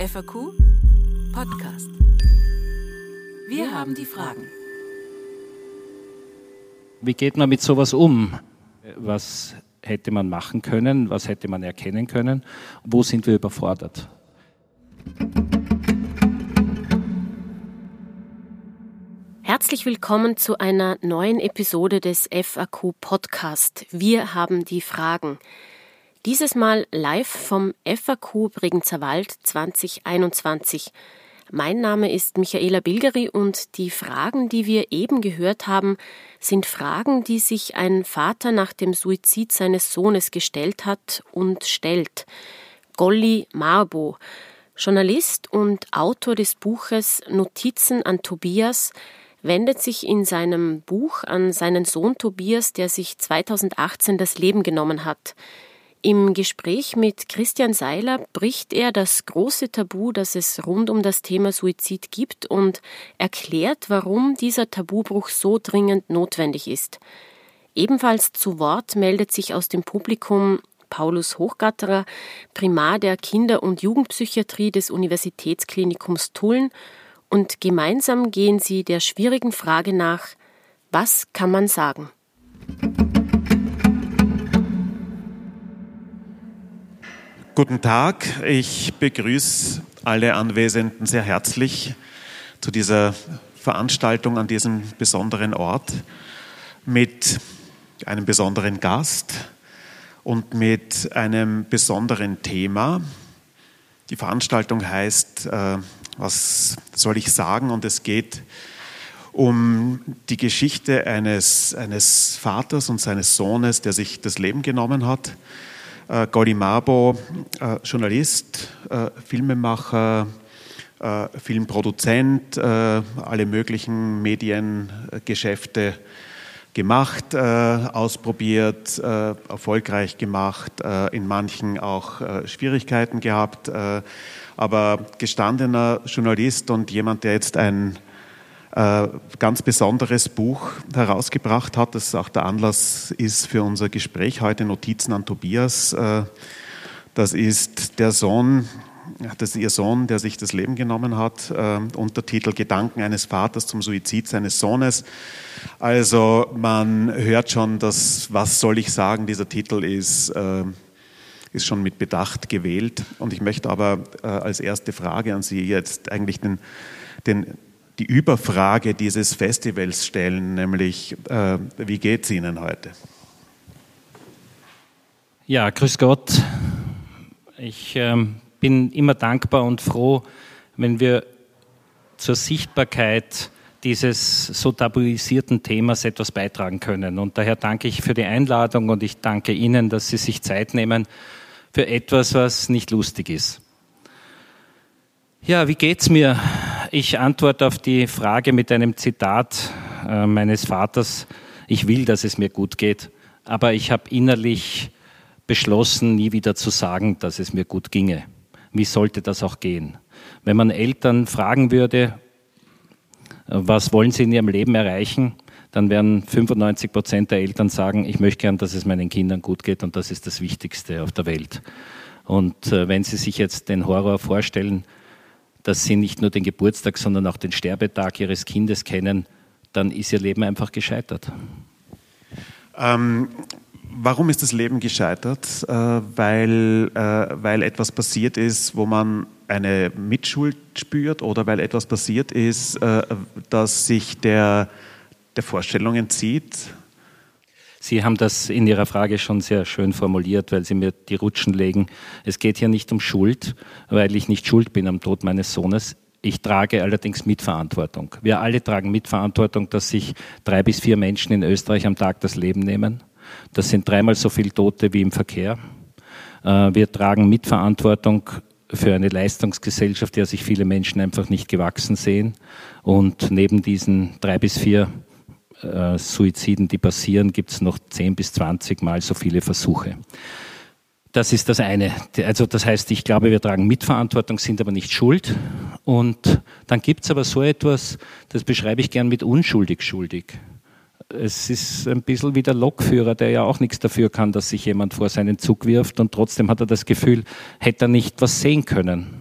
FAQ Podcast. Wir haben die Fragen. Wie geht man mit sowas um? Was hätte man machen können? Was hätte man erkennen können? Wo sind wir überfordert? Herzlich willkommen zu einer neuen Episode des FAQ Podcast. Wir haben die Fragen. Dieses Mal live vom FAQ Bregenzer Wald 2021. Mein Name ist Michaela Bilgeri und die Fragen, die wir eben gehört haben, sind Fragen, die sich ein Vater nach dem Suizid seines Sohnes gestellt hat und stellt. Golli Marbo, Journalist und Autor des Buches Notizen an Tobias, wendet sich in seinem Buch an seinen Sohn Tobias, der sich 2018 das Leben genommen hat. Im Gespräch mit Christian Seiler bricht er das große Tabu, das es rund um das Thema Suizid gibt und erklärt, warum dieser Tabubruch so dringend notwendig ist. Ebenfalls zu Wort meldet sich aus dem Publikum Paulus Hochgatterer, Primar der Kinder- und Jugendpsychiatrie des Universitätsklinikums Tulln, und gemeinsam gehen sie der schwierigen Frage nach, was kann man sagen? Guten Tag, ich begrüße alle Anwesenden sehr herzlich zu dieser Veranstaltung an diesem besonderen Ort mit einem besonderen Gast und mit einem besonderen Thema. Die Veranstaltung heißt, äh, was soll ich sagen? Und es geht um die Geschichte eines, eines Vaters und seines Sohnes, der sich das Leben genommen hat äh, Golimabo, äh, Journalist, äh, Filmemacher, äh, Filmproduzent, äh, alle möglichen Mediengeschäfte gemacht, äh, ausprobiert, erfolgreich gemacht, in manchen auch Schwierigkeiten gehabt, aber gestandener Journalist und jemand, der jetzt ein ganz besonderes Buch herausgebracht hat, das auch der Anlass ist für unser Gespräch heute, Notizen an Tobias. Äh, das ist der Sohn, das ist ihr Sohn, der sich das Leben genommen hat. Äh, Untertitel Gedanken eines Vaters zum Suizid seines Sohnes. Also man hört schon, dass was soll ich sagen, dieser Titel ist ist schon mit Bedacht gewählt. Und ich möchte aber äh, als erste Frage an Sie jetzt eigentlich den, den, die Überfrage dieses Festivals stellen, nämlich äh, wie geht es Ihnen heute? Ja, grüß Gott. Ich ähm, bin immer dankbar und froh, wenn wir zur Sichtbarkeit dieses so tabuisierten Themas etwas beitragen können. Und daher danke ich für die Einladung und ich danke Ihnen, dass Sie sich Zeit nehmen für etwas, was nicht lustig ist. Ja, wie geht's mir? Ich antworte auf die Frage mit einem Zitat äh, meines Vaters. Ich will, dass es mir gut geht, aber ich habe innerlich beschlossen, nie wieder zu sagen, dass es mir gut ginge. Wie sollte das auch gehen? Wenn man Eltern fragen würde, was wollen sie in ihrem Leben erreichen, dann werden 95 Prozent der Eltern sagen, ich möchte gern, dass es meinen Kindern gut geht und das ist das Wichtigste auf der Welt. Und äh, wenn Sie sich jetzt den Horror vorstellen, dass sie nicht nur den Geburtstag, sondern auch den Sterbetag ihres Kindes kennen, dann ist ihr Leben einfach gescheitert. Ähm, warum ist das Leben gescheitert? Äh, weil, äh, weil etwas passiert ist, wo man eine Mitschuld spürt oder weil etwas passiert ist, äh, dass sich der, der Vorstellung entzieht, Sie haben das in Ihrer Frage schon sehr schön formuliert, weil Sie mir die Rutschen legen. Es geht hier nicht um Schuld, weil ich nicht schuld bin am Tod meines Sohnes. Ich trage allerdings Mitverantwortung. Wir alle tragen Mitverantwortung, dass sich drei bis vier Menschen in Österreich am Tag das Leben nehmen. Das sind dreimal so viele Tote wie im Verkehr. Äh, wir tragen Mitverantwortung für eine Leistungsgesellschaft, der sich viele Menschen einfach nicht gewachsen sehen. Und neben diesen drei bis vier äh, Suiziden, die passieren, gibt es noch 10 bis 20 Mal so viele Versuche. Das ist das eine. Also das heißt, ich glaube, wir tragen Mitverantwortung, sind aber nicht schuld. Und dann gibt es aber so etwas, das beschreibe ich gern mit unschuldig schuldig. Es ist ein bisschen wie der Lokführer, der ja auch nichts dafür kann, dass sich jemand vor seinen Zug wirft und trotzdem hat er das Gefühl, hätte er nicht was sehen können.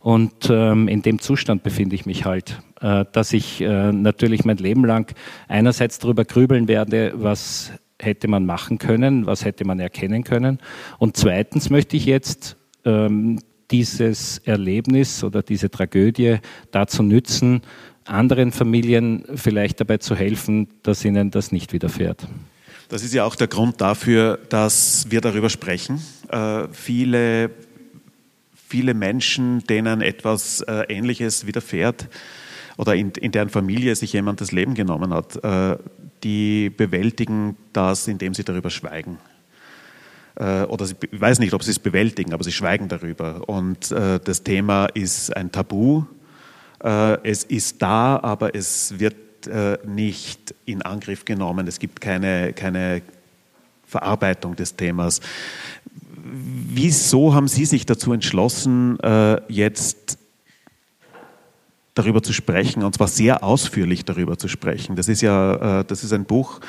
Und ähm, in dem Zustand befinde ich mich halt, äh, dass ich äh, natürlich mein Leben lang einerseits darüber grübeln werde, was hätte man machen können, was hätte man erkennen können. Und zweitens möchte ich jetzt ähm, dieses Erlebnis oder diese Tragödie dazu nützen, anderen Familien vielleicht dabei zu helfen, dass ihnen das nicht widerfährt. Das ist ja auch der Grund dafür, dass wir darüber sprechen. Äh, viele viele Menschen, denen etwas äh, Ähnliches widerfährt oder in, in, deren Familie sich jemand das Leben genommen hat, äh, die bewältigen das, indem sie darüber schweigen. Äh, oder sie, ich weiß nicht, ob sie es bewältigen, aber sie schweigen darüber. Und das Thema ist ein Tabu. Es ist da, aber es wird nicht in Angriff genommen. Es gibt keine, keine Verarbeitung des Themas. Wieso haben Sie sich dazu entschlossen, äh, jetzt darüber zu sprechen, und zwar sehr ausführlich darüber zu sprechen? Das ist ja, äh, das ist ein Buch,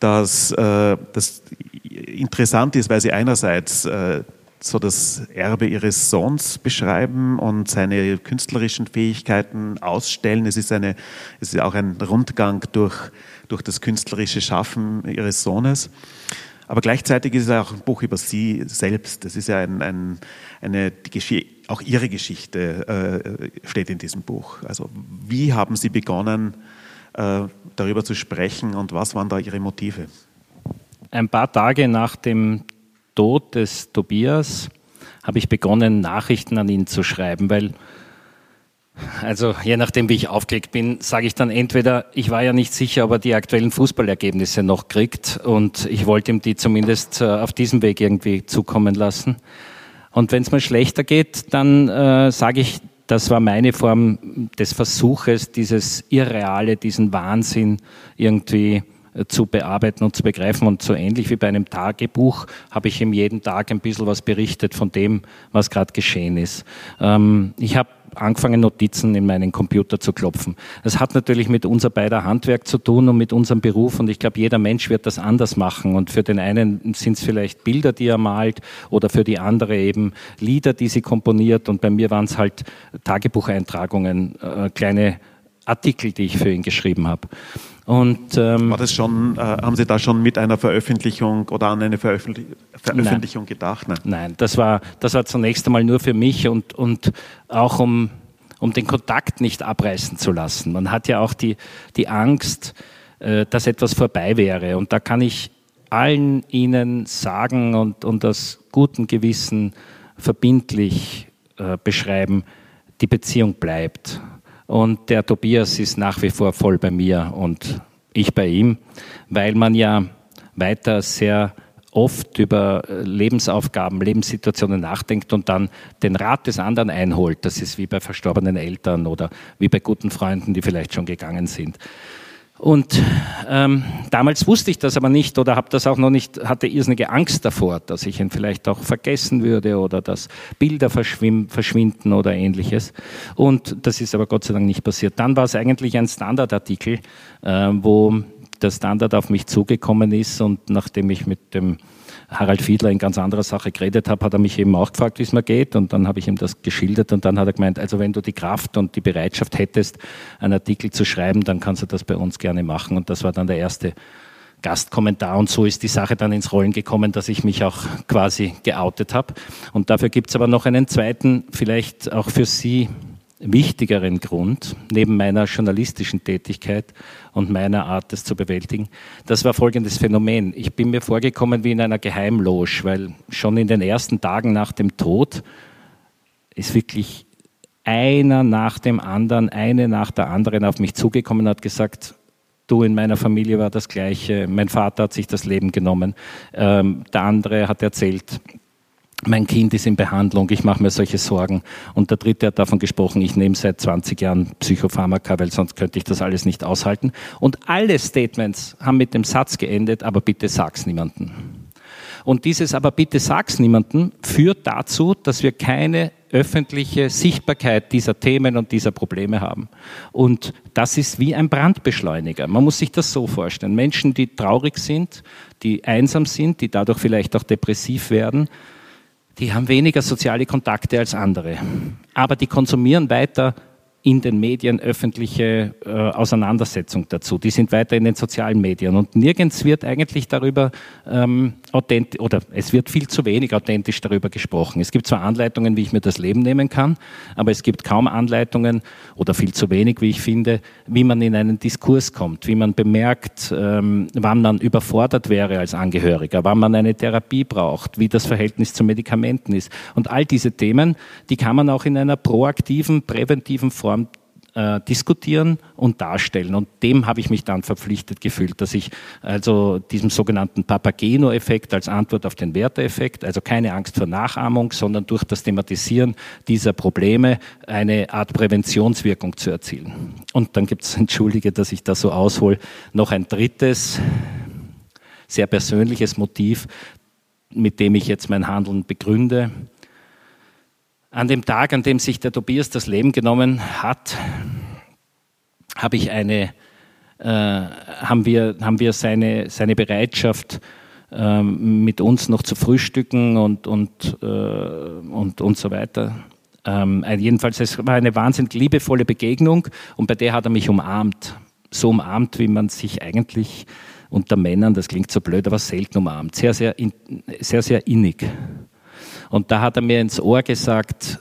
das, äh, das interessant ist, weil Sie einerseits so das Erbe ihres Sohns beschreiben und seine künstlerischen Fähigkeiten ausstellen. Es ist, eine, es ist auch ein Rundgang durch, durch das künstlerische Schaffen ihres Sohnes. Aber gleichzeitig ist es auch ein Buch über Sie selbst. Das ist ja ein, ein, eine, auch Ihre Geschichte äh, steht in diesem Buch. Also wie haben Sie begonnen, äh, darüber zu sprechen und was waren da Ihre Motive? Ein paar Tage nach dem Tod des Tobias habe ich begonnen, Nachrichten an ihn zu schreiben, weil also je nachdem, wie ich aufgelegt bin, sage ich dann entweder, ich war ja nicht sicher, ob er die aktuellen Fußballergebnisse noch kriegt und ich wollte ihm die zumindest äh, auf diesem Weg irgendwie zukommen lassen. Und wenn es mal schlechter geht, dann äh, sage ich, das war meine Form des Versuches, dieses Irreale, diesen Wahnsinn irgendwie äh, zu bearbeiten und zu begreifen. Und so ähnlich wie bei einem Tagebuch habe ich ihm jeden Tag ein bisschen was berichtet von dem, was gerade geschehen ist. Ähm, ich habe angefangen, Notizen in meinen Computer zu klopfen. Das hat natürlich mit unser beider Handwerk zu tun und mit unserem Beruf und ich glaube, jeder Mensch wird das anders machen und für den einen sind es vielleicht Bilder, die er malt oder für die andere eben Lieder, die sie komponiert und bei mir waren es halt Tagebucheintragungen, äh, kleine Artikel, die ich für ihn geschrieben habe. Und, ähm, War das schon, äh, haben Sie da schon mit einer Veröffentlichung oder an eine Veröffentlich Veröffentlichung nein. gedacht? Nein, nein das, war, das war zunächst einmal nur für mich und, und auch um, um den Kontakt nicht abreißen zu lassen. Man hat ja auch die, die Angst, äh, dass etwas vorbei wäre. Und da kann ich allen Ihnen sagen und, und aus gutem Gewissen verbindlich äh, beschreiben, die Beziehung bleibt. Und der Tobias ist nach wie vor voll bei mir und ich bei ihm, weil man ja weiter sehr oft über Lebensaufgaben, Lebenssituationen nachdenkt und dann den Rat des anderen einholt. Das ist wie bei verstorbenen Eltern oder wie bei guten Freunden, die vielleicht schon gegangen sind. Und ähm, damals wusste ich das aber nicht oder habe das auch noch nicht, hatte irrsinnige Angst davor, dass ich ihn vielleicht auch vergessen würde oder dass Bilder verschwinden oder ähnliches. Und das ist aber Gott sei Dank nicht passiert. Dann war es eigentlich ein Standardartikel, äh, wo der Standard auf mich zugekommen ist und nachdem ich mit dem Harald Fiedler in ganz anderer Sache geredet habe, hat er mich eben auch gefragt, wie es mir geht. Und dann habe ich ihm das geschildert und dann hat er gemeint, also wenn du die Kraft und die Bereitschaft hättest, einen Artikel zu schreiben, dann kannst du das bei uns gerne machen. Und das war dann der erste Gastkommentar und so ist die Sache dann ins Rollen gekommen, dass ich mich auch quasi geoutet habe. Und dafür gibt es aber noch einen zweiten, vielleicht auch für Sie wichtigeren Grund, neben meiner journalistischen Tätigkeit und meiner Art, das zu bewältigen, das war folgendes Phänomen. Ich bin mir vorgekommen wie in einer Geheimloge, weil schon in den ersten Tagen nach dem Tod ist wirklich einer nach dem anderen, eine nach der anderen auf mich zugekommen und hat gesagt, du in meiner Familie war das Gleiche, mein Vater hat sich das Leben genommen, ähm, der andere hat erzählt, mein Kind ist in Behandlung, ich mache mir solche Sorgen. Und der dritte hat davon gesprochen, ich nehme seit 20 Jahren Psychopharmaka, weil sonst könnte ich das alles nicht aushalten. Und alle Statements haben mit dem Satz geendet, aber bitte sag's niemanden. Und dieses aber bitte sag's niemanden führt dazu, dass wir keine öffentliche Sichtbarkeit dieser Themen und dieser Probleme haben. Und das ist wie ein Brandbeschleuniger. Man muss sich das so vorstellen. Menschen, die traurig sind, die einsam sind, die dadurch vielleicht auch depressiv werden, die haben weniger soziale Kontakte als andere. Aber die konsumieren weiter in den Medien öffentliche äh, Auseinandersetzung dazu. Die sind weiter in den sozialen Medien und nirgends wird eigentlich darüber ähm, authentisch oder es wird viel zu wenig authentisch darüber gesprochen. Es gibt zwar Anleitungen, wie ich mir das Leben nehmen kann, aber es gibt kaum Anleitungen oder viel zu wenig, wie ich finde, wie man in einen Diskurs kommt, wie man bemerkt, ähm, wann man überfordert wäre als Angehöriger, wann man eine Therapie braucht, wie das Verhältnis zu Medikamenten ist. Und all diese Themen, die kann man auch in einer proaktiven, präventiven Form Form äh, diskutieren und darstellen. Und dem habe ich mich dann verpflichtet gefühlt, dass ich also diesem sogenannten Papageno-Effekt als Antwort auf den Werteeffekt, also keine Angst vor Nachahmung, sondern durch das Thematisieren dieser Probleme eine Art Präventionswirkung zu erzielen. Und dann gibt es, entschuldige, dass ich das so aushole, noch ein drittes, sehr persönliches Motiv, mit dem ich jetzt mein Handeln begründe. An dem Tag, an dem sich der Tobias das Leben genommen hat, habe ich eine, äh, haben wir, haben wir seine, seine Bereitschaft, äh, mit uns noch zu frühstücken und, und, äh, und, und so weiter. Ähm, jedenfalls, es war eine wahnsinnig liebevolle Begegnung und bei der hat er mich umarmt. So umarmt, wie man sich eigentlich unter Männern, das klingt so blöd, aber selten umarmt. Sehr, sehr, sehr, sehr innig. Und da hat er mir ins Ohr gesagt,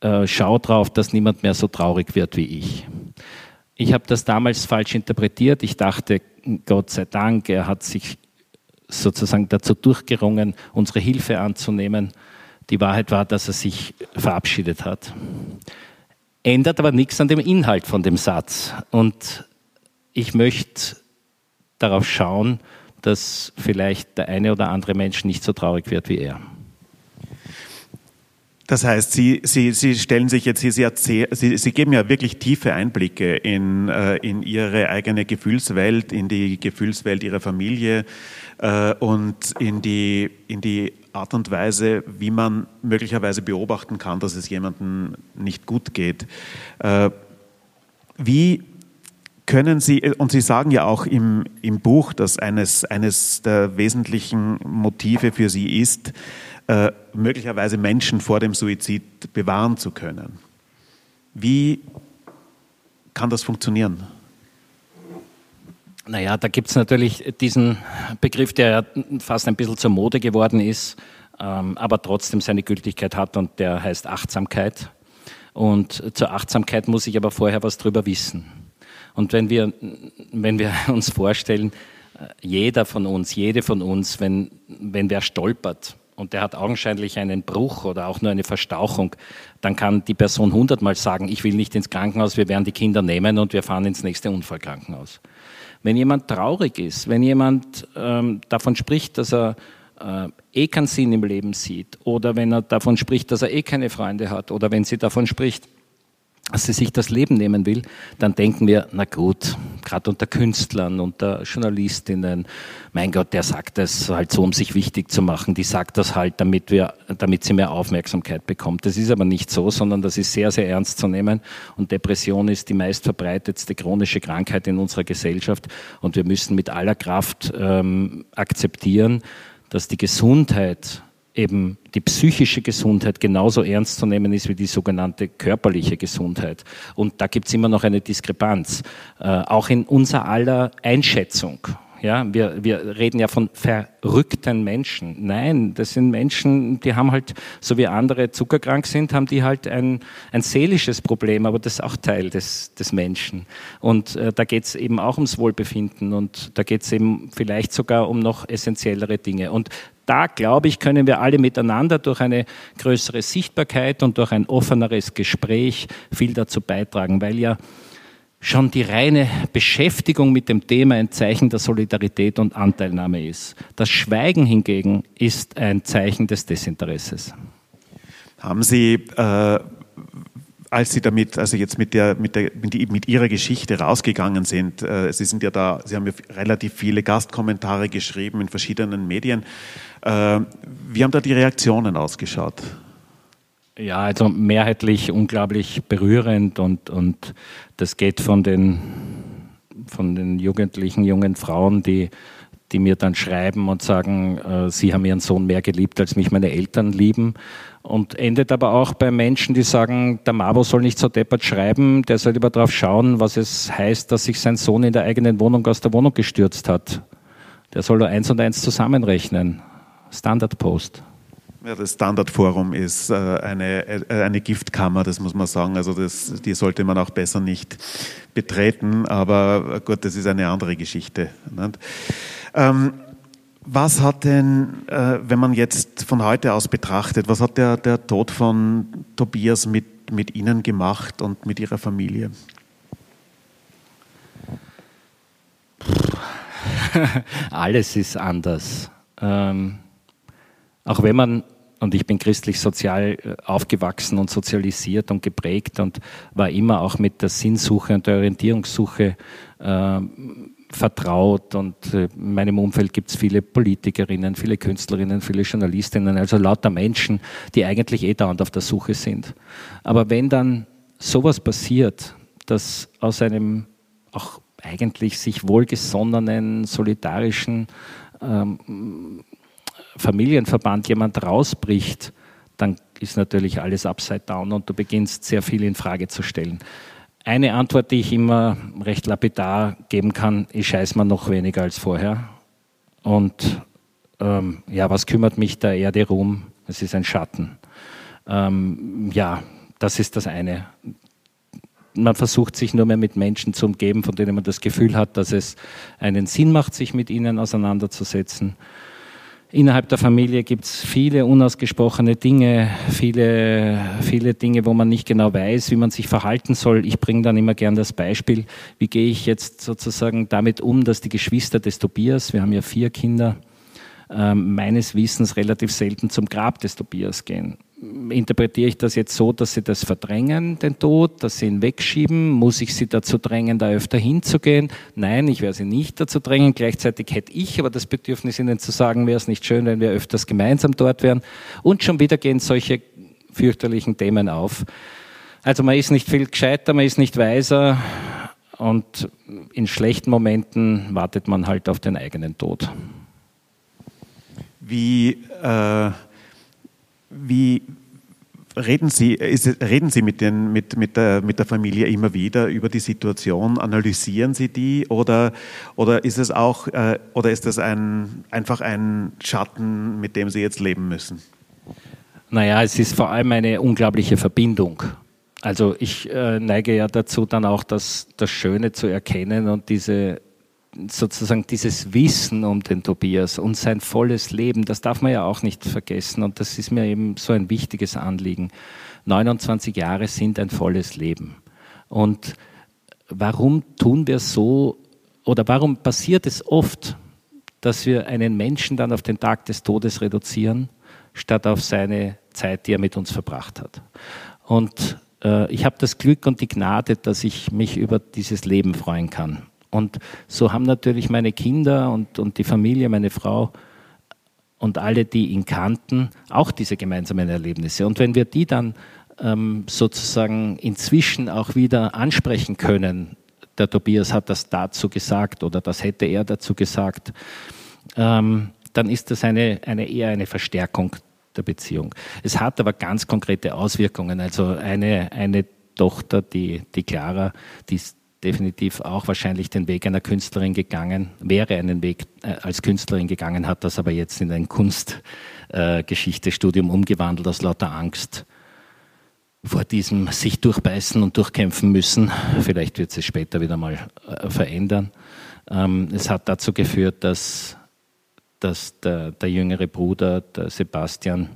äh, schau drauf, dass niemand mehr so traurig wird wie ich. Ich habe das damals falsch interpretiert. Ich dachte, Gott sei Dank, er hat sich sozusagen dazu durchgerungen, unsere Hilfe anzunehmen. Die Wahrheit war, dass er sich verabschiedet hat. Ändert aber nichts an dem Inhalt von dem Satz. Und ich möchte darauf schauen, dass vielleicht der eine oder andere Mensch nicht so traurig wird wie er. Das heißt, Sie, Sie, Sie stellen sich jetzt, Sie, Sie, Sie geben ja wirklich tiefe Einblicke in, äh, in Ihre eigene Gefühlswelt, in die Gefühlswelt Ihrer Familie äh, und in die, in die Art und Weise, wie man möglicherweise beobachten kann, dass es jemandem nicht gut geht. Äh, wie können Sie, und Sie sagen ja auch im, im Buch, dass eines, eines der wesentlichen Motive für Sie ist, äh, möglicherweise Menschen vor dem Suizid bewahren zu können. Wie kann das funktionieren? Naja, da gibt es natürlich diesen Begriff, der fast ein bisschen zur Mode geworden ist, ähm, aber trotzdem seine Gültigkeit hat und der heißt Achtsamkeit. Und zur Achtsamkeit muss ich aber vorher was drüber wissen. Und wenn wir, wenn wir uns vorstellen, jeder von uns, jede von uns, wenn, wenn wer stolpert, und der hat augenscheinlich einen Bruch oder auch nur eine Verstauchung, dann kann die Person hundertmal sagen, ich will nicht ins Krankenhaus, wir werden die Kinder nehmen und wir fahren ins nächste Unfallkrankenhaus. Wenn jemand traurig ist, wenn jemand ähm, davon spricht, dass er äh, eh keinen Sinn im Leben sieht, oder wenn er davon spricht, dass er eh keine Freunde hat, oder wenn sie davon spricht, sie sich das Leben nehmen will, dann denken wir, na gut, gerade unter Künstlern, unter Journalistinnen, mein Gott, der sagt das halt so, um sich wichtig zu machen. Die sagt das halt, damit wir, damit sie mehr Aufmerksamkeit bekommt. Das ist aber nicht so, sondern das ist sehr, sehr ernst zu nehmen. Und Depression ist die meistverbreitetste chronische Krankheit in unserer Gesellschaft. Und wir müssen mit aller Kraft ähm, akzeptieren, dass die Gesundheit eben die psychische Gesundheit genauso ernst zu nehmen ist wie die sogenannte körperliche Gesundheit. Und da gibt es immer noch eine Diskrepanz, äh, auch in unser aller Einschätzung. Ja, wir, wir reden ja von verrückten Menschen. Nein, das sind Menschen, die haben halt, so wie andere zuckerkrank sind, haben die halt ein, ein seelisches Problem, aber das ist auch Teil des, des Menschen. Und äh, da geht es eben auch ums Wohlbefinden und da geht es eben vielleicht sogar um noch essentiellere Dinge. Und da, glaube ich, können wir alle miteinander durch eine größere Sichtbarkeit und durch ein offeneres Gespräch viel dazu beitragen, weil ja schon die reine Beschäftigung mit dem Thema ein Zeichen der Solidarität und Anteilnahme ist. Das Schweigen hingegen ist ein Zeichen des Desinteresses. Haben Sie, äh, als Sie damit, also jetzt mit, der, mit, der, mit Ihrer Geschichte rausgegangen sind, äh, Sie sind ja da, Sie haben ja relativ viele Gastkommentare geschrieben in verschiedenen Medien. Äh, wie haben da die Reaktionen ausgeschaut? Ja, also mehrheitlich unglaublich berührend und, und das geht von den, von den jugendlichen jungen Frauen, die die mir dann schreiben und sagen, äh, sie haben ihren Sohn mehr geliebt, als mich meine Eltern lieben. Und endet aber auch bei Menschen, die sagen, der Mabo soll nicht so deppert schreiben, der soll lieber darauf schauen, was es heißt, dass sich sein Sohn in der eigenen Wohnung aus der Wohnung gestürzt hat. Der soll nur eins und eins zusammenrechnen. Standard Post. Ja, das Standardforum ist äh, eine, äh, eine Giftkammer, das muss man sagen. Also das, die sollte man auch besser nicht betreten. Aber gut, das ist eine andere Geschichte. Ähm, was hat denn, äh, wenn man jetzt von heute aus betrachtet, was hat der, der Tod von Tobias mit, mit Ihnen gemacht und mit Ihrer Familie? Alles ist anders. Ähm auch wenn man, und ich bin christlich sozial äh, aufgewachsen und sozialisiert und geprägt und war immer auch mit der Sinnsuche und der Orientierungssuche äh, vertraut und äh, in meinem Umfeld gibt es viele Politikerinnen, viele Künstlerinnen, viele Journalistinnen, also lauter Menschen, die eigentlich eh dauernd auf der Suche sind. Aber wenn dann sowas passiert, dass aus einem auch eigentlich sich wohlgesonnenen, solidarischen ähm, Familienverband jemand rausbricht, dann ist natürlich alles upside down und du beginnst sehr viel in Frage zu stellen. Eine Antwort, die ich immer recht lapidar geben kann, ich scheiß mir noch weniger als vorher. Und ähm, ja, was kümmert mich der Erde rum? Es ist ein Schatten. Ähm, ja, das ist das eine. Man versucht sich nur mehr mit Menschen zu umgeben, von denen man das Gefühl hat, dass es einen Sinn macht, sich mit ihnen auseinanderzusetzen. Innerhalb der Familie gibt es viele unausgesprochene Dinge, viele, viele Dinge, wo man nicht genau weiß, wie man sich verhalten soll. Ich bringe dann immer gern das Beispiel, wie gehe ich jetzt sozusagen damit um, dass die Geschwister des Tobias, wir haben ja vier Kinder, äh, meines Wissens relativ selten zum Grab des Tobias gehen interpretiere ich das jetzt so, dass sie das verdrängen, den Tod, dass sie ihn wegschieben? Muss ich sie dazu drängen, da öfter hinzugehen? Nein, ich werde sie nicht dazu drängen. Gleichzeitig hätte ich aber das Bedürfnis, ihnen zu sagen, wäre es nicht schön, wenn wir öfters gemeinsam dort wären. Und schon wieder gehen solche fürchterlichen Themen auf. Also man ist nicht viel gescheiter, man ist nicht weiser und in schlechten Momenten wartet man halt auf den eigenen Tod. Wie äh wie reden Sie, ist, reden Sie mit, den, mit, mit, der, mit der Familie immer wieder über die Situation? Analysieren Sie die oder, oder ist es auch äh, oder ist das ein, einfach ein Schatten, mit dem Sie jetzt leben müssen? Naja, es ist vor allem eine unglaubliche Verbindung. Also ich äh, neige ja dazu, dann auch das, das Schöne zu erkennen und diese sozusagen dieses Wissen um den Tobias und sein volles Leben, das darf man ja auch nicht vergessen und das ist mir eben so ein wichtiges Anliegen. 29 Jahre sind ein volles Leben. Und warum tun wir so oder warum passiert es oft, dass wir einen Menschen dann auf den Tag des Todes reduzieren, statt auf seine Zeit, die er mit uns verbracht hat? Und äh, ich habe das Glück und die Gnade, dass ich mich über dieses Leben freuen kann. Und so haben natürlich meine Kinder und, und die Familie, meine Frau und alle, die ihn kannten, auch diese gemeinsamen Erlebnisse. Und wenn wir die dann ähm, sozusagen inzwischen auch wieder ansprechen können, der Tobias hat das dazu gesagt oder das hätte er dazu gesagt, ähm, dann ist das eine, eine eher eine Verstärkung der Beziehung. Es hat aber ganz konkrete Auswirkungen. Also eine, eine Tochter, die, die Clara, die ist definitiv auch wahrscheinlich den Weg einer Künstlerin gegangen, wäre einen Weg äh, als Künstlerin gegangen, hat das aber jetzt in ein Kunstgeschichtestudium äh, umgewandelt aus lauter Angst vor diesem sich durchbeißen und durchkämpfen müssen. Vielleicht wird es später wieder mal äh, verändern. Ähm, es hat dazu geführt, dass, dass der, der jüngere Bruder, der Sebastian,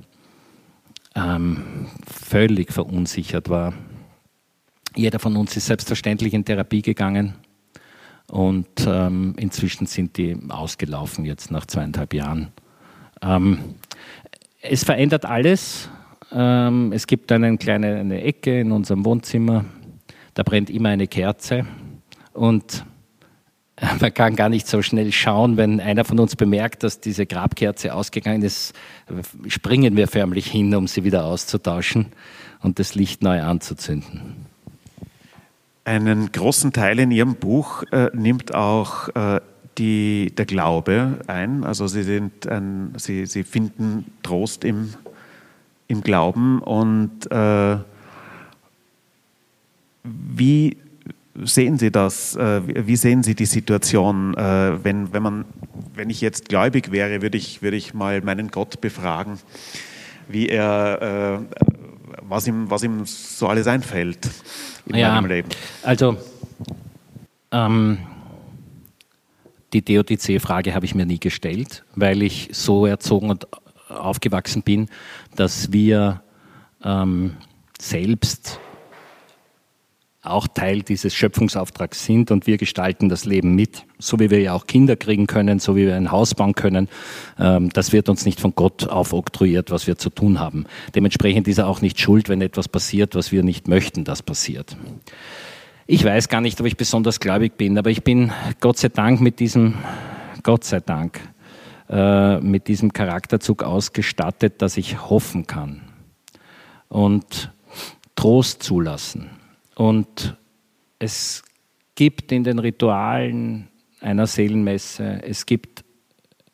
ähm, völlig verunsichert war jeder von uns ist selbstverständlich in Therapie gegangen und ähm, inzwischen sind die ausgelaufen jetzt nach zweieinhalb Jahren. Ähm, es verändert alles. Ähm, es gibt eine kleine eine Ecke in unserem Wohnzimmer, da brennt immer eine Kerze und man kann gar nicht so schnell schauen, wenn einer von uns bemerkt, dass diese Grabkerze ausgegangen ist, springen wir förmlich hin, um sie wieder auszutauschen und das Licht neu anzuzünden. Einen großen Teil in Ihrem Buch äh, nimmt auch äh, die, der Glaube ein. Also sie, sind ein, sie, sie finden Trost im, im Glauben. Und äh, wie sehen Sie das? Äh, wie sehen Sie die Situation? Äh, wenn, wenn, man, wenn ich jetzt gläubig wäre, würde ich, würde ich mal meinen Gott befragen, wie er, äh, was, ihm, was ihm so alles einfällt in ja, meinem Leben. Also, ähm, die DOTC-Frage habe ich mir nie gestellt, weil ich so erzogen und aufgewachsen bin, dass wir ähm, selbst auch Teil dieses Schöpfungsauftrags sind und wir gestalten das Leben mit, so wie wir ja auch Kinder kriegen können, so wie wir ein Haus bauen können. Ähm, das wird uns nicht von Gott aufoktroyiert, was wir zu tun haben. Dementsprechend ist er auch nicht schuld, wenn etwas passiert, was wir nicht möchten, dass passiert. Ich weiß gar nicht, ob ich besonders gläubig bin, aber ich bin Gott sei Dank mit diesem, Gott sei Dank, äh, mit diesem Charakterzug ausgestattet, dass ich hoffen kann und Trost zulassen. Und es gibt in den Ritualen einer Seelenmesse, es gibt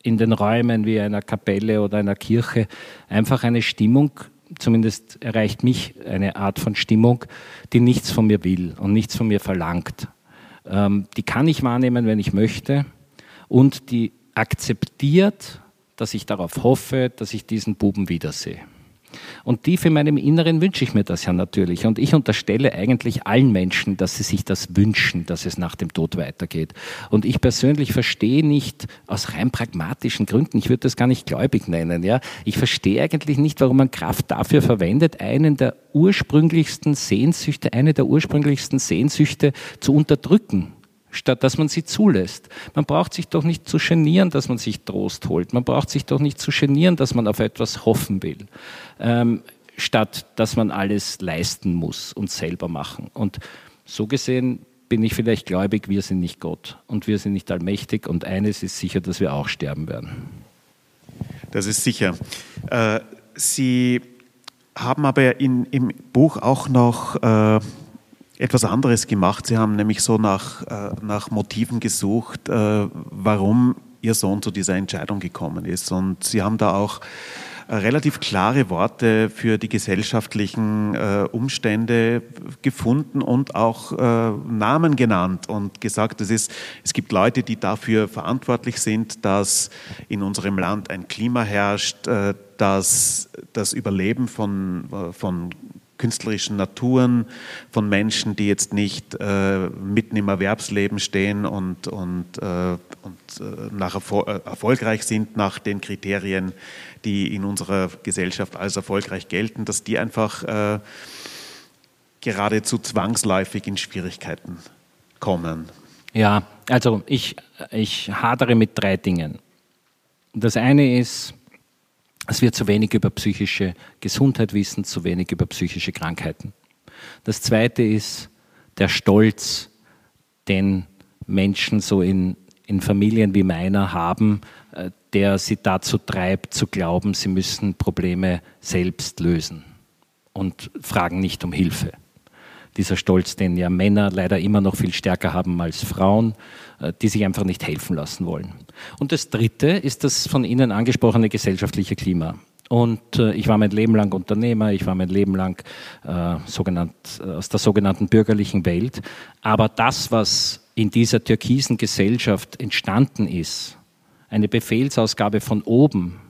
in den Räumen wie einer Kapelle oder einer Kirche einfach eine Stimmung, zumindest erreicht mich eine Art von Stimmung, die nichts von mir will und nichts von mir verlangt. Ähm, die kann ich wahrnehmen, wenn ich möchte und die akzeptiert, dass ich darauf hoffe, dass ich diesen Buben wiedersehe. Und tief in meinem Inneren wünsche ich mir das ja natürlich. Und ich unterstelle eigentlich allen Menschen, dass sie sich das wünschen, dass es nach dem Tod weitergeht. Und ich persönlich verstehe nicht, aus rein pragmatischen Gründen, ich würde das gar nicht gläubig nennen, ja, ich verstehe eigentlich nicht, warum man Kraft dafür verwendet, einen der ursprünglichsten Sehnsüchte, eine der ursprünglichsten Sehnsüchte zu unterdrücken statt dass man sie zulässt. Man braucht sich doch nicht zu genieren, dass man sich Trost holt. Man braucht sich doch nicht zu genieren, dass man auf etwas hoffen will, ähm, statt dass man alles leisten muss und selber machen. Und so gesehen bin ich vielleicht gläubig, wir sind nicht Gott und wir sind nicht allmächtig und eines ist sicher, dass wir auch sterben werden. Das ist sicher. Äh, sie haben aber in, im Buch auch noch äh, etwas anderes gemacht. Sie haben nämlich so nach, äh, nach Motiven gesucht, äh, warum Ihr Sohn zu dieser Entscheidung gekommen ist. Und Sie haben da auch äh, relativ klare Worte für die gesellschaftlichen äh, Umstände gefunden und auch äh, Namen genannt und gesagt, es, ist, es gibt Leute, die dafür verantwortlich sind, dass in unserem Land ein Klima herrscht, äh, dass das Überleben von, von künstlerischen Naturen von Menschen, die jetzt nicht äh, mitten im Erwerbsleben stehen und, und, äh, und äh, nach Erfol äh, erfolgreich sind nach den Kriterien, die in unserer Gesellschaft als erfolgreich gelten, dass die einfach äh, geradezu zwangsläufig in Schwierigkeiten kommen. Ja, also ich, ich hadere mit drei Dingen. Das eine ist, dass wir zu wenig über psychische Gesundheit wissen, zu wenig über psychische Krankheiten. Das Zweite ist der Stolz, den Menschen so in, in Familien wie meiner haben, äh, der sie dazu treibt, zu glauben, sie müssen Probleme selbst lösen und fragen nicht um Hilfe dieser Stolz, den ja Männer leider immer noch viel stärker haben als Frauen, die sich einfach nicht helfen lassen wollen. Und das Dritte ist das von Ihnen angesprochene gesellschaftliche Klima. Und äh, ich war mein Leben lang Unternehmer, ich war mein Leben lang äh, sogenannt, äh, aus der sogenannten bürgerlichen Welt. Aber das, was in dieser türkisen Gesellschaft entstanden ist, eine Befehlsausgabe von oben,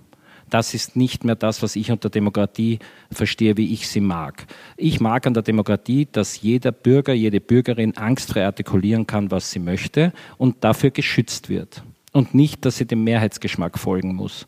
das ist nicht mehr das, was ich unter Demokratie verstehe, wie ich sie mag. Ich mag an der Demokratie, dass jeder Bürger, jede Bürgerin angstfrei artikulieren kann, was sie möchte und dafür geschützt wird. Und nicht, dass sie dem Mehrheitsgeschmack folgen muss.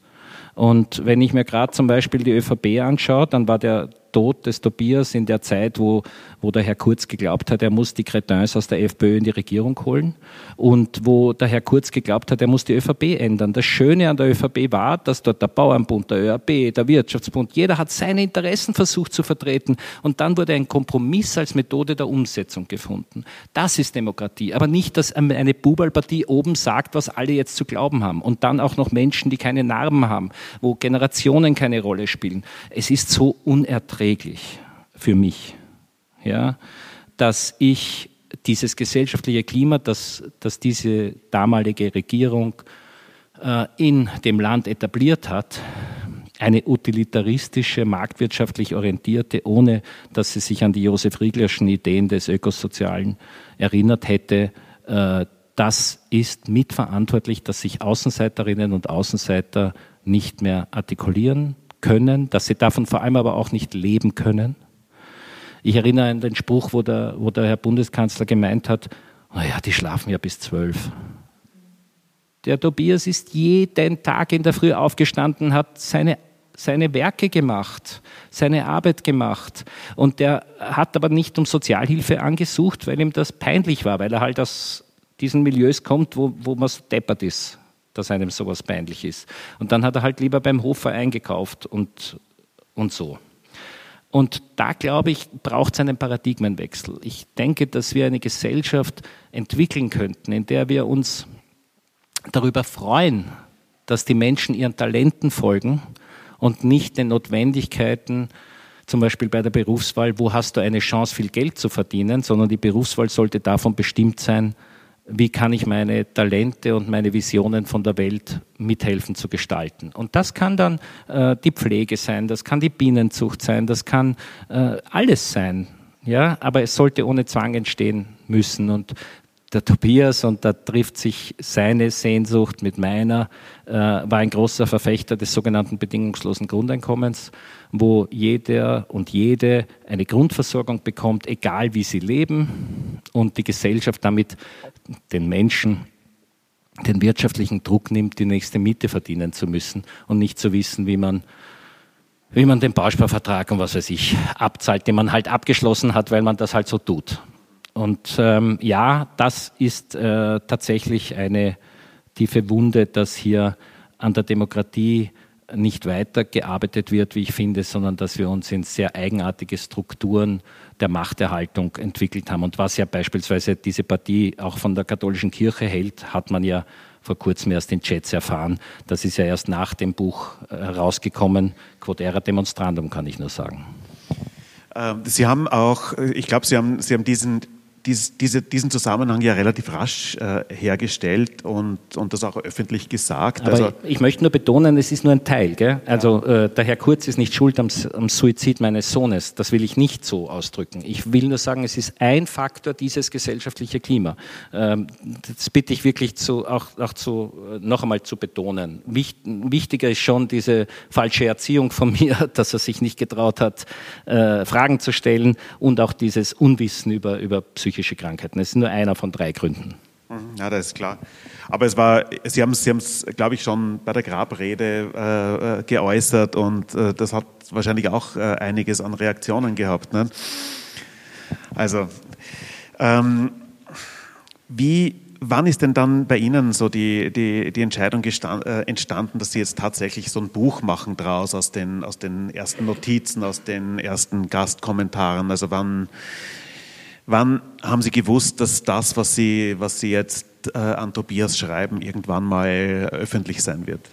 Und wenn ich mir gerade zum Beispiel die ÖVP anschaue, dann war der Tod des Tobias in der Zeit, wo, wo der Herr Kurz geglaubt hat, er muss die Cretins aus der FPÖ in die Regierung holen und wo der Herr Kurz geglaubt hat, er muss die ÖVP ändern. Das Schöne an der ÖVP war, dass dort der Bauernbund, der ÖAB, der Wirtschaftsbund, jeder hat seine Interessen versucht zu vertreten und dann wurde ein Kompromiss als Methode der Umsetzung gefunden. Das ist Demokratie, aber nicht, dass eine Bubalpartie oben sagt, was alle jetzt zu glauben haben und dann auch noch Menschen, die keine Narben haben, wo Generationen keine Rolle spielen. Es ist so unerträglich für mich, ja, dass ich dieses gesellschaftliche Klima, das, das diese damalige Regierung äh, in dem Land etabliert hat, eine utilitaristische, marktwirtschaftlich orientierte, ohne dass sie sich an die Josef Rieglerschen Ideen des Ökosozialen erinnert hätte, äh, das ist mitverantwortlich, dass sich Außenseiterinnen und Außenseiter nicht mehr artikulieren können, dass sie davon vor allem aber auch nicht leben können. Ich erinnere an den Spruch, wo der, wo der Herr Bundeskanzler gemeint hat, naja, die schlafen ja bis zwölf. Der Tobias ist jeden Tag in der Früh aufgestanden, hat seine, seine Werke gemacht, seine Arbeit gemacht. Und der hat aber nicht um Sozialhilfe angesucht, weil ihm das peinlich war, weil er halt aus diesen Milieus kommt, wo, wo man so deppert ist, dass einem sowas peinlich ist. Und dann hat er halt lieber beim Hofer eingekauft und, und so. Und da, glaube ich, braucht es einen Paradigmenwechsel. Ich denke, dass wir eine Gesellschaft entwickeln könnten, in der wir uns darüber freuen, dass die Menschen ihren Talenten folgen und nicht den Notwendigkeiten, zum Beispiel bei der Berufswahl, wo hast du eine Chance, viel Geld zu verdienen, sondern die Berufswahl sollte davon bestimmt sein, wie kann ich meine Talente und meine Visionen von der Welt mithelfen zu gestalten. Und das kann dann äh, die Pflege sein, das kann die Bienenzucht sein, das kann äh, alles sein. Ja, aber es sollte ohne Zwang entstehen müssen. Und der Tobias, und da trifft sich seine Sehnsucht mit meiner, äh, war ein großer Verfechter des sogenannten bedingungslosen Grundeinkommens, wo jeder und jede eine Grundversorgung bekommt, egal wie sie leben, und die Gesellschaft damit den Menschen den wirtschaftlichen Druck nimmt, die nächste Miete verdienen zu müssen und nicht zu wissen, wie man wie man den Bausparvertrag und was weiß ich abzahlt, den man halt abgeschlossen hat, weil man das halt so tut. Und ähm, ja, das ist äh, tatsächlich eine tiefe Wunde, dass hier an der Demokratie nicht weitergearbeitet wird, wie ich finde, sondern dass wir uns in sehr eigenartige Strukturen der Machterhaltung entwickelt haben. Und was ja beispielsweise diese Partie auch von der katholischen Kirche hält, hat man ja vor kurzem erst in Chats erfahren. Das ist ja erst nach dem Buch äh, herausgekommen. Quodera Demonstrandum, kann ich nur sagen. Ähm, Sie haben auch, äh, ich glaube, Sie haben, Sie haben diesen dies, diese, diesen Zusammenhang ja relativ rasch äh, hergestellt und, und das auch öffentlich gesagt. Aber also, ich, ich, möchte nur betonen, es ist nur ein Teil. Gell? Also ja. äh, der Herr Kurz ist nicht schuld am, am, Suizid meines Sohnes. Das will ich nicht so ausdrücken. Ich will nur sagen, es ist ein Faktor dieses gesellschaftliche Klima. Ähm, das bitte ich wirklich zu, auch, auch zu, äh, noch einmal zu betonen. Wicht, wichtiger ist schon diese falsche Erziehung von mir, dass er sich nicht getraut hat, äh, Fragen zu stellen und auch dieses Unwissen über, über Psychologie psychische Krankheiten. Das ist nur einer von drei Gründen. Mhm, ja, das ist klar. Aber es war, Sie haben es, Sie glaube ich, schon bei der Grabrede äh, äh, geäußert und äh, das hat wahrscheinlich auch äh, einiges an Reaktionen gehabt. Ne? Also, ähm, wie, wann ist denn dann bei Ihnen so die, die, die Entscheidung äh, entstanden, dass Sie jetzt tatsächlich so ein Buch machen draus aus den, aus den ersten Notizen, aus den ersten Gastkommentaren? Also wann, Wann haben Sie gewusst, dass das, was Sie, was Sie jetzt äh, an Tobias schreiben, irgendwann mal öffentlich sein wird?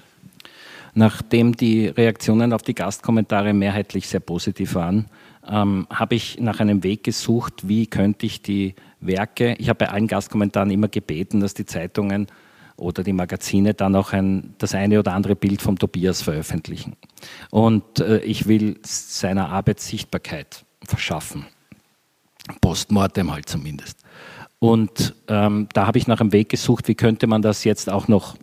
Nachdem die Reaktionen auf die Gastkommentare mehrheitlich sehr positiv waren, ähm, habe ich nach einem Weg gesucht, wie könnte ich die Werke, ich habe bei allen Gastkommentaren immer gebeten, dass die Zeitungen oder die Magazine dann auch ein, das eine oder andere Bild vom Tobias veröffentlichen. Und äh, ich will seiner Arbeit Sichtbarkeit verschaffen. Postmortem halt zumindest. Und ähm, da habe ich nach einem Weg gesucht, wie könnte man das jetzt auch noch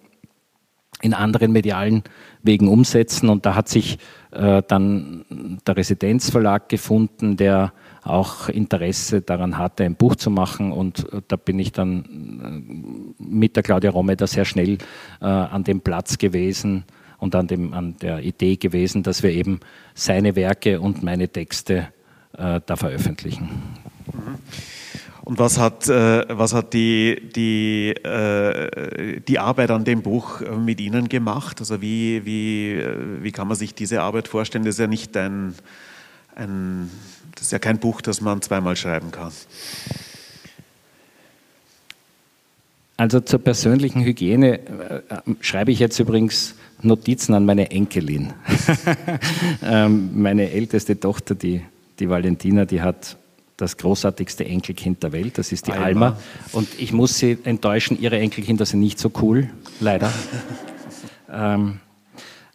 in anderen medialen Wegen umsetzen. Und da hat sich äh, dann der Residenzverlag gefunden, der auch Interesse daran hatte, ein Buch zu machen. Und äh, da bin ich dann äh, mit der Claudia Romme da sehr schnell äh, an dem Platz gewesen und an, dem, an der Idee gewesen, dass wir eben seine Werke und meine Texte da veröffentlichen. Und was hat, äh, was hat die, die, äh, die Arbeit an dem Buch mit Ihnen gemacht? Also wie, wie, äh, wie kann man sich diese Arbeit vorstellen? Das ist ja nicht ein, ein, das ist ja kein Buch, das man zweimal schreiben kann. Also zur persönlichen Hygiene schreibe ich jetzt übrigens Notizen an meine Enkelin. ähm, meine älteste Tochter, die, die Valentina, die hat das großartigste Enkelkind der Welt, das ist die Alma. Alma. Und ich muss Sie enttäuschen, Ihre Enkelkinder sind nicht so cool, leider. ähm,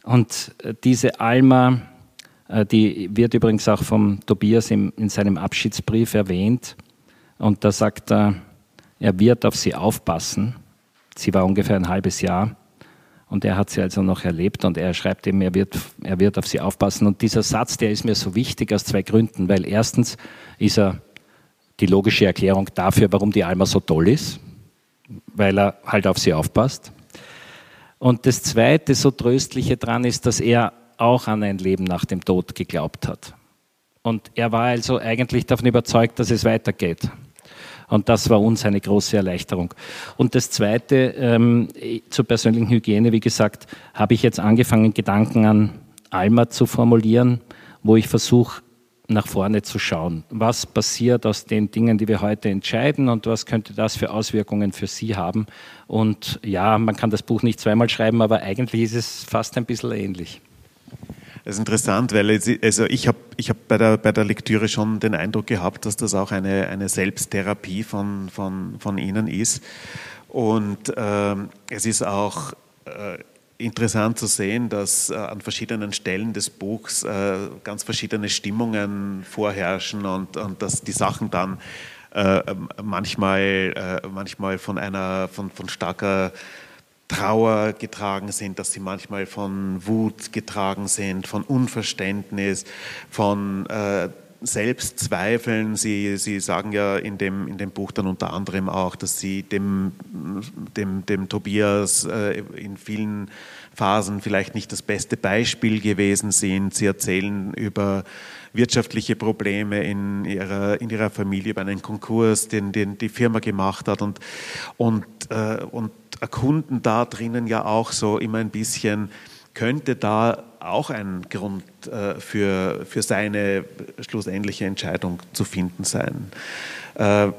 und diese Alma, äh, die wird übrigens auch vom Tobias in, in seinem Abschiedsbrief erwähnt. Und da sagt er, er wird auf sie aufpassen. Sie war ungefähr ein halbes Jahr. Und er hat sie also noch erlebt und er schreibt eben, er wird, er wird auf sie aufpassen. Und dieser Satz, der ist mir so wichtig aus zwei Gründen, weil erstens ist er die logische Erklärung dafür, warum die Alma so toll ist, weil er halt auf sie aufpasst. Und das Zweite, so tröstliche dran ist, dass er auch an ein Leben nach dem Tod geglaubt hat. Und er war also eigentlich davon überzeugt, dass es weitergeht. Und das war uns eine große Erleichterung. Und das Zweite, ähm, zur persönlichen Hygiene, wie gesagt, habe ich jetzt angefangen, Gedanken an Alma zu formulieren, wo ich versuche, nach vorne zu schauen. Was passiert aus den Dingen, die wir heute entscheiden und was könnte das für Auswirkungen für Sie haben? Und ja, man kann das Buch nicht zweimal schreiben, aber eigentlich ist es fast ein bisschen ähnlich. Das ist interessant, weil also ich habe ich hab bei, der, bei der Lektüre schon den Eindruck gehabt, dass das auch eine, eine Selbsttherapie von, von, von Ihnen ist. Und ähm, es ist auch äh, interessant zu sehen, dass äh, an verschiedenen Stellen des Buchs äh, ganz verschiedene Stimmungen vorherrschen und, und dass die Sachen dann äh, manchmal, äh, manchmal von einer von, von starker Trauer getragen sind, dass sie manchmal von Wut getragen sind, von Unverständnis, von äh, Selbstzweifeln. Sie, sie sagen ja in dem, in dem Buch dann unter anderem auch, dass Sie dem, dem, dem Tobias äh, in vielen Phasen vielleicht nicht das beste Beispiel gewesen sind. Sie erzählen über wirtschaftliche Probleme in ihrer, in ihrer Familie, über einen Konkurs, den, den die Firma gemacht hat und, und, äh, und erkunden da drinnen ja auch so immer ein bisschen, könnte da auch ein Grund äh, für, für seine schlussendliche Entscheidung zu finden sein. Äh,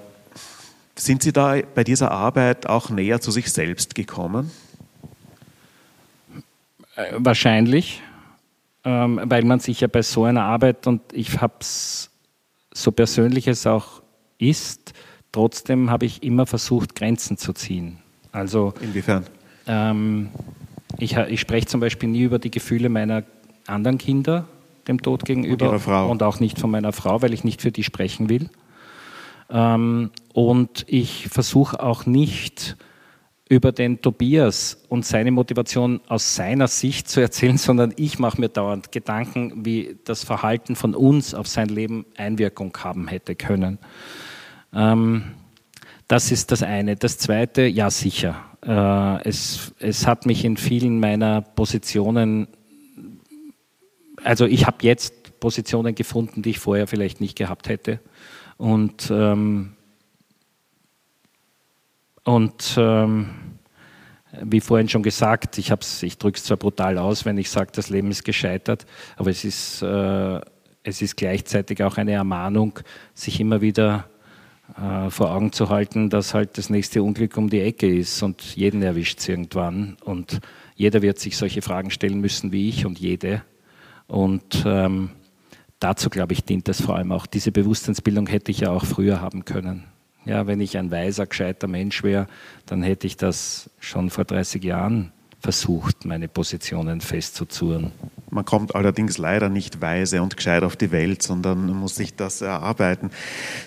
sind Sie da bei dieser Arbeit auch näher zu sich selbst gekommen? Äh, wahrscheinlich, ähm, weil man sich ja bei so einer Arbeit, und ich habe es, so persönlich es auch ist, trotzdem habe ich immer versucht, Grenzen zu ziehen. Also, Inwiefern? Ähm, ich, ich spreche zum Beispiel nie über die Gefühle meiner anderen Kinder dem Tod gegenüber und, und auch nicht von meiner Frau, weil ich nicht für die sprechen will. Ähm, und ich versuche auch nicht über den Tobias und seine Motivation aus seiner Sicht zu erzählen, sondern ich mache mir dauernd Gedanken, wie das Verhalten von uns auf sein Leben Einwirkung haben hätte können. Ähm, das ist das eine. Das zweite, ja sicher. Äh, es, es hat mich in vielen meiner Positionen, also ich habe jetzt Positionen gefunden, die ich vorher vielleicht nicht gehabt hätte. Und, ähm, und ähm, wie vorhin schon gesagt, ich, ich drücke es zwar brutal aus, wenn ich sage, das Leben ist gescheitert, aber es ist, äh, es ist gleichzeitig auch eine Ermahnung, sich immer wieder äh, vor Augen zu halten, dass halt das nächste Unglück um die Ecke ist und jeden erwischt es irgendwann. Und jeder wird sich solche Fragen stellen müssen wie ich und jede. Und ähm, dazu, glaube ich, dient es vor allem auch. Diese Bewusstseinsbildung hätte ich ja auch früher haben können. Ja, wenn ich ein weiser, gescheiter Mensch wäre, dann hätte ich das schon vor 30 Jahren versucht, meine Positionen festzuzurren. Man kommt allerdings leider nicht weise und gescheit auf die Welt, sondern muss sich das erarbeiten.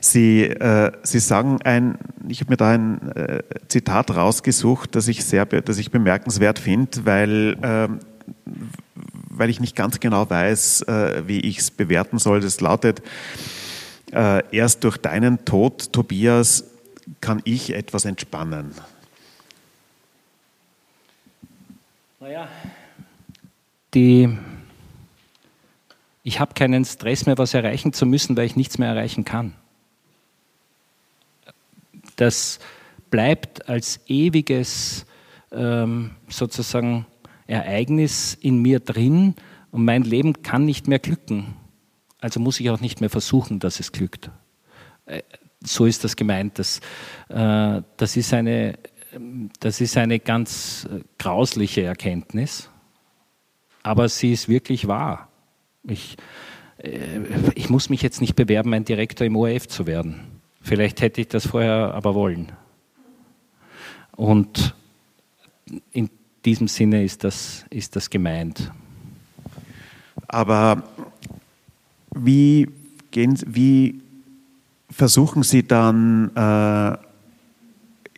Sie, äh, Sie sagen ein, ich habe mir da ein äh, Zitat rausgesucht, das ich sehr, das ich bemerkenswert finde, weil, äh, weil ich nicht ganz genau weiß, äh, wie ich es bewerten soll. Das lautet, äh, erst durch deinen Tod, Tobias, kann ich etwas entspannen. Naja, die, ich habe keinen Stress mehr, was erreichen zu müssen, weil ich nichts mehr erreichen kann. Das bleibt als ewiges ähm, sozusagen Ereignis in mir drin und mein Leben kann nicht mehr glücken. Also muss ich auch nicht mehr versuchen, dass es glückt. Äh, so ist das gemeint. Das, äh, das ist eine das ist eine ganz äh, grausliche Erkenntnis, aber sie ist wirklich wahr. Ich, ich muss mich jetzt nicht bewerben, ein Direktor im ORF zu werden. Vielleicht hätte ich das vorher aber wollen. Und in diesem Sinne ist das, ist das gemeint. Aber wie, gehen, wie versuchen Sie dann äh,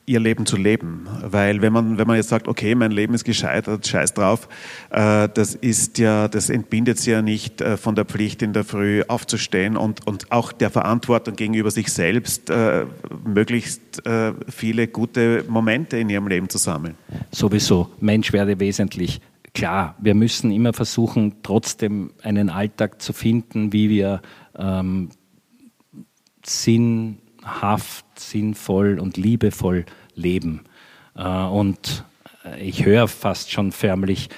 ihr Leben zu leben. Weil wenn man, wenn man jetzt sagt, okay, mein Leben ist gescheitert, scheiß drauf, äh, das ist ja, das entbindet sie ja nicht äh, von der Pflicht, in der Früh aufzustehen und, und auch der Verantwortung gegenüber sich selbst, äh, möglichst viele gute Momente in ihrem Leben zu sammeln. Sowieso, Mensch werde wesentlich. Klar, wir müssen immer versuchen, trotzdem einen Alltag zu finden, wie wir ähm, sinnhaft, sinnvoll und liebevoll leben. Äh, und ich höre fast schon förmlich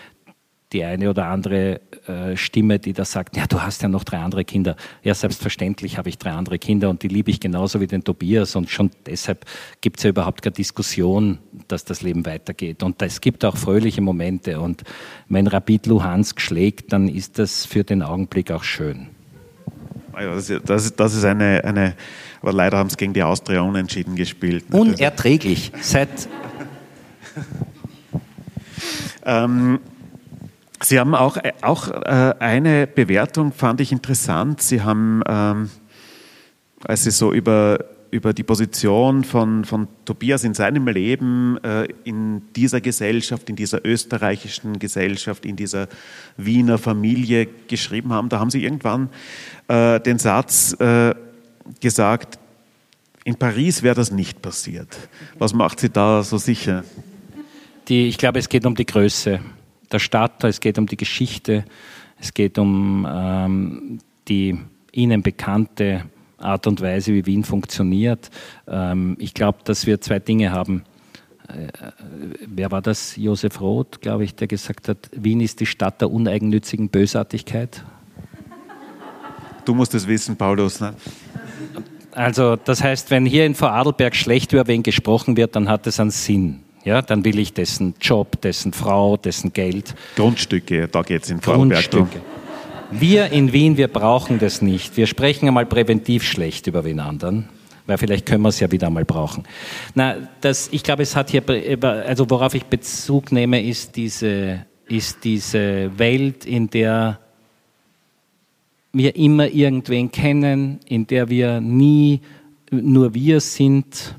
die eine oder andere äh, Stimme, die da sagt, ja, du hast ja noch drei andere Kinder. Ja, selbstverständlich habe ich drei andere Kinder und die liebe ich genauso wie den Tobias und schon deshalb gibt es ja überhaupt keine Diskussion, dass das Leben weitergeht. Und es gibt auch fröhliche Momente und wenn Rapid Luhansk schlägt, dann ist das für den Augenblick auch schön. Das ist, das ist eine, eine, aber leider haben sie gegen die Austria unentschieden gespielt. Unerträglich. Seit. ähm, Sie haben auch, auch äh, eine Bewertung, fand ich interessant. Sie haben, ähm, als Sie so über über die Position von, von Tobias in seinem Leben, äh, in dieser Gesellschaft, in dieser österreichischen Gesellschaft, in dieser Wiener Familie geschrieben haben. Da haben Sie irgendwann äh, den Satz äh, gesagt, in Paris wäre das nicht passiert. Was macht Sie da so sicher? Die, ich glaube, es geht um die Größe der Stadt, es geht um die Geschichte, es geht um ähm, die Ihnen bekannte Art und Weise, wie Wien funktioniert. Ähm, ich glaube, dass wir zwei Dinge haben. Äh, wer war das? Josef Roth, glaube ich, der gesagt hat, Wien ist die Stadt der uneigennützigen Bösartigkeit. Du musst es wissen, Paulus. Ne? Also, das heißt, wenn hier in Vorarlberg schlecht über wen gesprochen wird, dann hat es einen Sinn. Ja, dann will ich dessen Job, dessen Frau, dessen Geld. Grundstücke, da geht es in Vorarlberg. Grundstücke. Wir in Wien, wir brauchen das nicht. Wir sprechen einmal präventiv schlecht über wen anderen, weil vielleicht können wir es ja wieder einmal brauchen. Na, das, ich glaube, es hat hier, also worauf ich Bezug nehme, ist diese, ist diese Welt, in der wir immer irgendwen kennen, in der wir nie nur wir sind,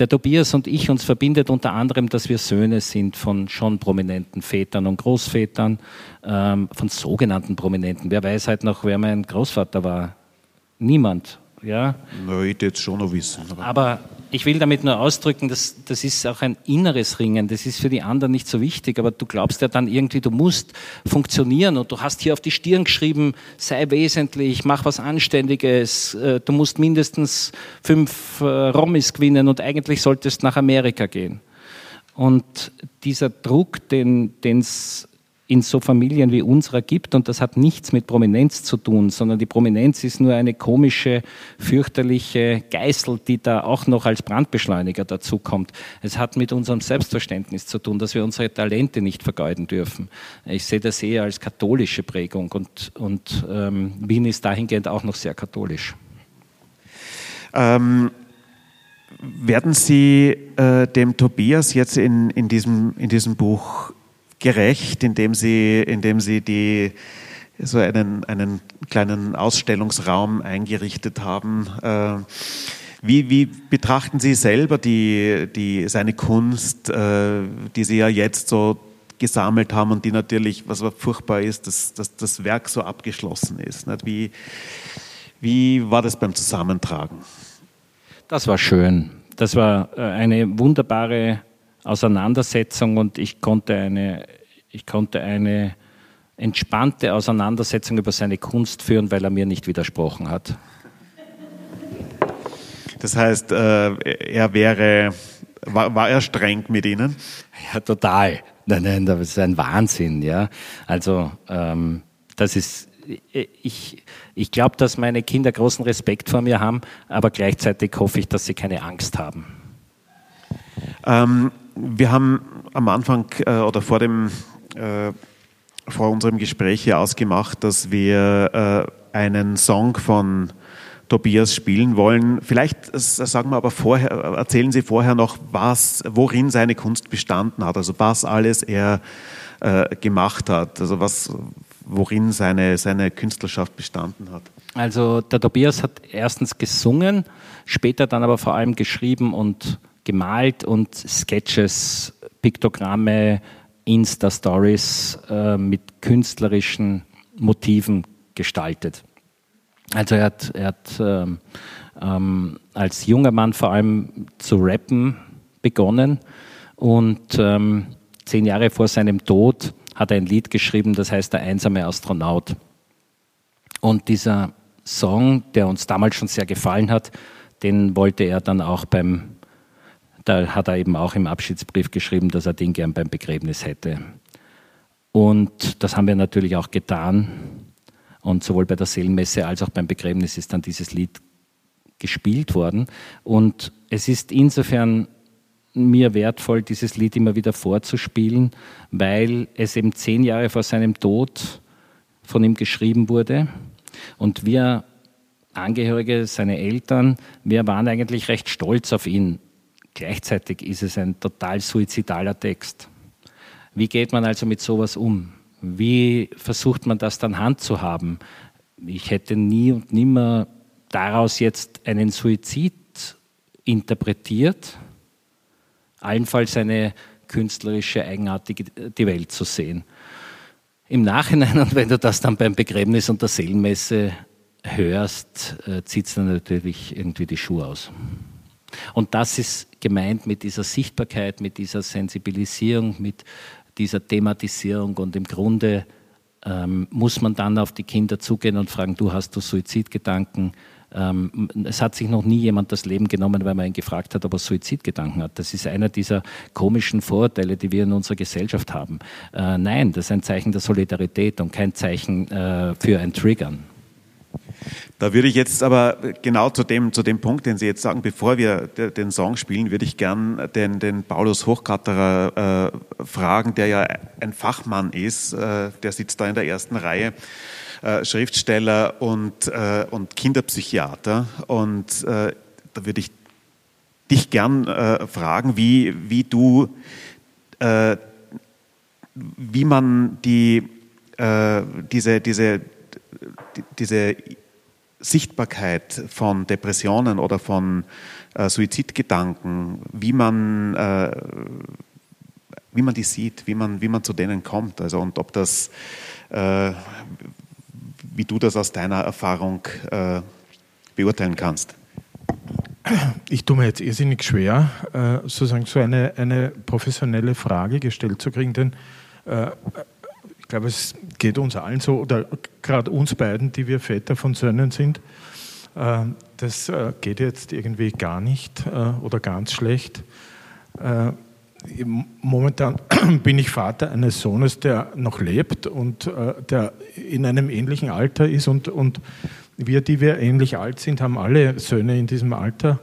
der Tobias und ich uns verbindet unter anderem, dass wir Söhne sind von schon prominenten Vätern und Großvätern, ähm, von sogenannten Prominenten. Wer weiß halt noch, wer mein Großvater war? Niemand. Ja? Na, ich jetzt schon noch wissen. Aber, aber ich will damit nur ausdrücken, dass das ist auch ein inneres Ringen. Das ist für die anderen nicht so wichtig, aber du glaubst ja dann irgendwie, du musst funktionieren und du hast hier auf die Stirn geschrieben, sei wesentlich, mach was Anständiges, äh, du musst mindestens fünf äh, Romis gewinnen und eigentlich solltest nach Amerika gehen. Und dieser Druck, den es in so Familien wie unserer gibt. Und das hat nichts mit Prominenz zu tun, sondern die Prominenz ist nur eine komische, fürchterliche Geißel, die da auch noch als Brandbeschleuniger dazukommt. Es hat mit unserem Selbstverständnis zu tun, dass wir unsere Talente nicht vergeuden dürfen. Ich sehe das eher als katholische Prägung und, und ähm, Wien ist dahingehend auch noch sehr katholisch. Ähm werden Sie äh, dem Tobias jetzt in, in, diesem, in diesem Buch gerecht, indem sie, indem sie die, so einen, einen kleinen Ausstellungsraum eingerichtet haben. Äh, wie, wie betrachten Sie selber die, die, seine Kunst, äh, die Sie ja jetzt so gesammelt haben und die natürlich, was furchtbar ist, dass, dass das Werk so abgeschlossen ist? Wie, wie war das beim Zusammentragen? Das war schön. Das war äh, eine wunderbare Auseinandersetzung und ich konnte eine, ich konnte eine entspannte Auseinandersetzung über seine Kunst führen, weil er mir nicht widersprochen hat. Das heißt, äh, er wäre, war, war er streng mit Ihnen? Ja, total. Nein, nein, das ist ein Wahnsinn, ja. Also, ähm, das ist, ich, ich glaube, dass meine Kinder großen Respekt vor mir haben, aber gleichzeitig hoffe ich, dass sie keine Angst haben. Ähm, wir haben am Anfang äh, oder vor dem äh, vor unserem Gespräch hier ausgemacht, dass wir einen Song von Tobias spielen wollen. Vielleicht sagen wir aber vorher, erzählen Sie vorher noch, was, worin seine Kunst bestanden hat, also was alles er äh, gemacht hat, also was, worin seine, seine Künstlerschaft bestanden hat. Also der Tobias hat erstens gesungen, später dann aber vor allem geschrieben und gemalt und Sketches, Piktogramme, Insta-Stories äh, mit künstlerischen Motiven gestaltet. Also er hat, er hat ähm, ähm, als junger Mann vor allem zu rappen begonnen und ähm, zehn Jahre vor seinem Tod hat er ein Lied geschrieben, das heißt Der einsame Astronaut. Und dieser Song, der uns damals schon sehr gefallen hat, den wollte er dann auch beim, da hat er eben auch im Abschiedsbrief geschrieben, dass er den gern beim Begräbnis hätte. Und das haben wir natürlich auch getan. Und sowohl bei der Seelenmesse als auch beim Begräbnis ist dann dieses Lied gespielt worden. Und es ist insofern mir wertvoll, dieses Lied immer wieder vorzuspielen, weil es eben zehn Jahre vor seinem Tod von ihm geschrieben wurde. Und wir Angehörige, seine Eltern, wir waren eigentlich recht stolz auf ihn. Gleichzeitig ist es ein total suizidaler Text. Wie geht man also mit sowas um? Wie versucht man das dann handzuhaben? Ich hätte nie und nimmer daraus jetzt einen Suizid interpretiert, allenfalls eine künstlerische Eigenartige die Welt zu sehen. Im Nachhinein, und wenn du das dann beim Begräbnis und der Seelenmesse hörst, äh, zieht es dann natürlich irgendwie die Schuhe aus. Und das ist gemeint mit dieser Sichtbarkeit, mit dieser Sensibilisierung, mit dieser Thematisierung und im Grunde ähm, muss man dann auf die Kinder zugehen und fragen, du hast du Suizidgedanken? Ähm, es hat sich noch nie jemand das Leben genommen, weil man ihn gefragt hat, ob er Suizidgedanken hat. Das ist einer dieser komischen Vorurteile, die wir in unserer Gesellschaft haben. Äh, nein, das ist ein Zeichen der Solidarität und kein Zeichen äh, für ein Triggern. Da würde ich jetzt aber genau zu dem, zu dem Punkt, den Sie jetzt sagen, bevor wir den Song spielen, würde ich gern den, den Paulus Hochkatterer äh, fragen, der ja ein Fachmann ist, äh, der sitzt da in der ersten Reihe, äh, Schriftsteller und, äh, und Kinderpsychiater. Und äh, da würde ich dich gern äh, fragen, wie, wie du, wie man die, diese, diese, diese Sichtbarkeit von Depressionen oder von äh, Suizidgedanken, wie man, äh, wie man die sieht, wie man, wie man zu denen kommt. Also und ob das, äh, wie du das aus deiner Erfahrung äh, beurteilen kannst. Ich tue mir jetzt irrsinnig schwer, äh, sozusagen so eine, eine professionelle Frage gestellt zu kriegen, denn äh, glaube, es geht uns allen so, oder gerade uns beiden, die wir Väter von Söhnen sind. Äh, das äh, geht jetzt irgendwie gar nicht äh, oder ganz schlecht. Momentan bin ich Vater eines Sohnes, der noch lebt und der in einem ähnlichen Alter ist. Und, und wir, die wir ähnlich alt sind, haben alle Söhne in diesem Alter.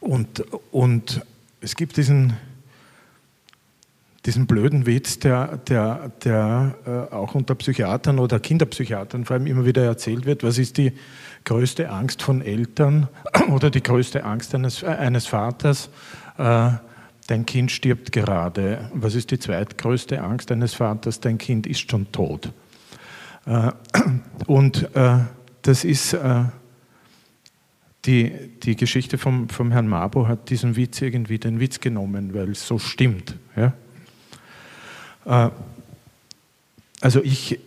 Und, und es gibt diesen diesen blöden Witz, der, der, der äh, auch unter Psychiatern oder Kinderpsychiatern vor allem immer wieder erzählt wird. Was ist die größte Angst von Eltern oder die größte Angst eines, äh, eines Vaters? Äh, dein Kind stirbt gerade. Was ist die zweitgrößte Angst eines Vaters? Dein Kind ist schon tot. Äh, und äh, das ist äh, die, die Geschichte vom, vom Herrn Mabo hat diesen Witz irgendwie den Witz genommen, weil es so stimmt. Ja? Äh, also ich,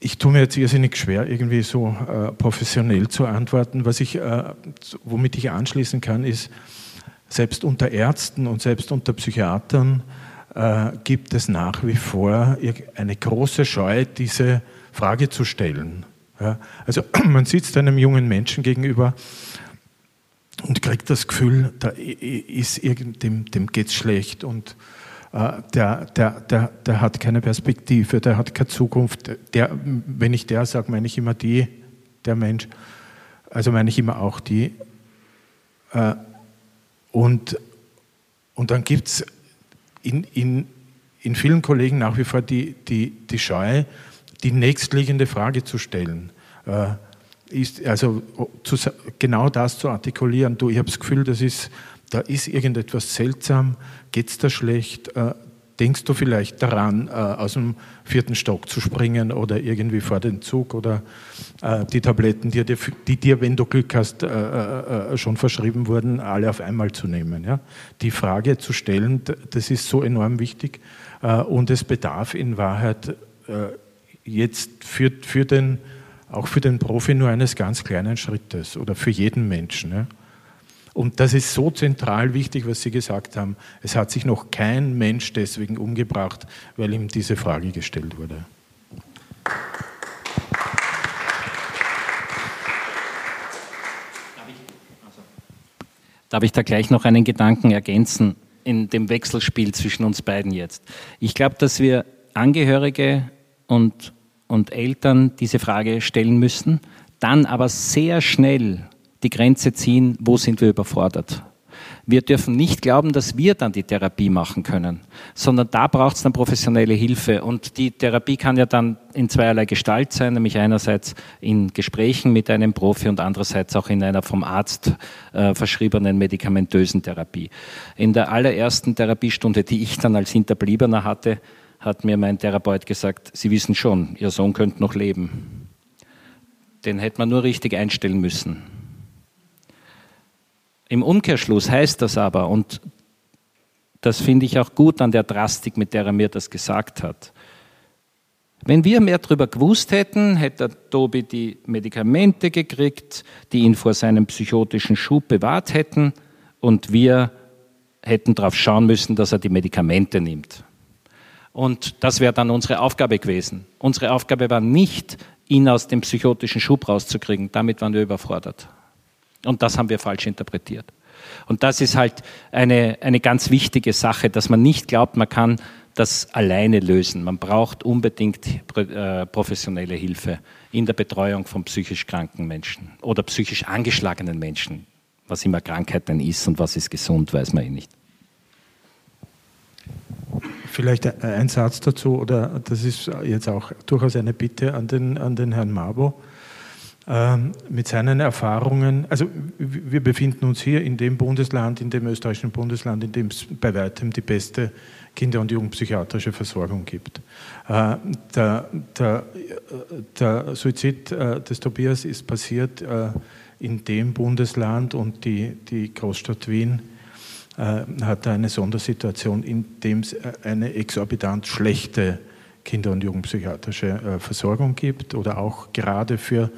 ich tue mir jetzt irrsinnig schwer, irgendwie so äh, professionell zu antworten. Was ich, äh, womit ich anschließen kann, ist, selbst unter Ärzten und selbst unter Psychiatern gibt es nach wie vor eine große Scheu, diese Frage zu stellen. Also man sitzt einem jungen Menschen gegenüber und kriegt das Gefühl, da ist dem, dem geht es schlecht und der, der, der, der hat keine Perspektive, der hat keine Zukunft. Der, wenn ich der sage, meine ich immer die, der Mensch, also meine ich immer auch die. Äh, und, und dann gibt es in, in, in vielen Kollegen nach wie vor die, die, die Scheu, die nächstliegende Frage zu stellen. Äh, ist also zu, genau das zu artikulieren. Du, ich habe das Gefühl, das ist, da ist irgendetwas seltsam, geht es da schlecht, äh, denkst du vielleicht daran, äh, aus dem vierten Stock zu springen oder irgendwie vor den Zug oder äh, die Tabletten, die dir, die dir, wenn du Glück hast, äh, äh, äh, schon verschrieben wurden, alle auf einmal zu nehmen. Ja? Die Frage zu stellen, das ist so enorm wichtig und es bedarf in Wahrheit jetzt für, für den auch für den Profi nur eines ganz kleinen Schrittes oder für jeden Menschen. Ja. Und das ist so zentral wichtig, was Sie gesagt haben. Es hat sich noch kein Mensch deswegen umgebracht, weil ihm diese Frage gestellt wurde. Darf ich da gleich noch einen Gedanken ergänzen in dem Wechselspiel zwischen uns beiden jetzt? Ich glaube, dass wir Angehörige und und Eltern diese Frage stellen müssen, dann aber sehr schnell die Grenze ziehen, wo sind wir überfordert. Wir dürfen nicht glauben, dass wir dann die Therapie machen können, sondern da braucht es dann professionelle Hilfe. Und die Therapie kann ja dann in zweierlei Gestalt sein, nämlich einerseits in Gesprächen mit einem Profi und andererseits auch in einer vom Arzt äh, verschriebenen medikamentösen Therapie. In der allerersten Therapiestunde, die ich dann als Hinterbliebener hatte, hat mir mein Therapeut gesagt, Sie wissen schon, Ihr Sohn könnte noch leben. Den hätte man nur richtig einstellen müssen. Im Umkehrschluss heißt das aber, und das finde ich auch gut an der Drastik, mit der er mir das gesagt hat. Wenn wir mehr darüber gewusst hätten, hätte Tobi die Medikamente gekriegt, die ihn vor seinem psychotischen Schub bewahrt hätten, und wir hätten darauf schauen müssen, dass er die Medikamente nimmt. Und das wäre dann unsere Aufgabe gewesen. Unsere Aufgabe war nicht, ihn aus dem psychotischen Schub rauszukriegen. Damit waren wir überfordert. Und das haben wir falsch interpretiert. Und das ist halt eine, eine ganz wichtige Sache, dass man nicht glaubt, man kann das alleine lösen. Man braucht unbedingt äh, professionelle Hilfe in der Betreuung von psychisch kranken Menschen oder psychisch angeschlagenen Menschen. Was immer Krankheit denn ist und was ist gesund, weiß man eh nicht. Vielleicht ein Satz dazu, oder das ist jetzt auch durchaus eine Bitte an den, an den Herrn Mabo. Ähm, mit seinen Erfahrungen, also wir befinden uns hier in dem Bundesland, in dem österreichischen Bundesland, in dem es bei weitem die beste Kinder- und Jugendpsychiatrische Versorgung gibt. Äh, der, der, der, Suizid äh, des Tobias ist passiert äh, in dem Bundesland und die, die Großstadt Wien hat eine Sondersituation, in dem es eine exorbitant schlechte Kinder- und Jugendpsychiatrische Versorgung gibt oder auch gerade für,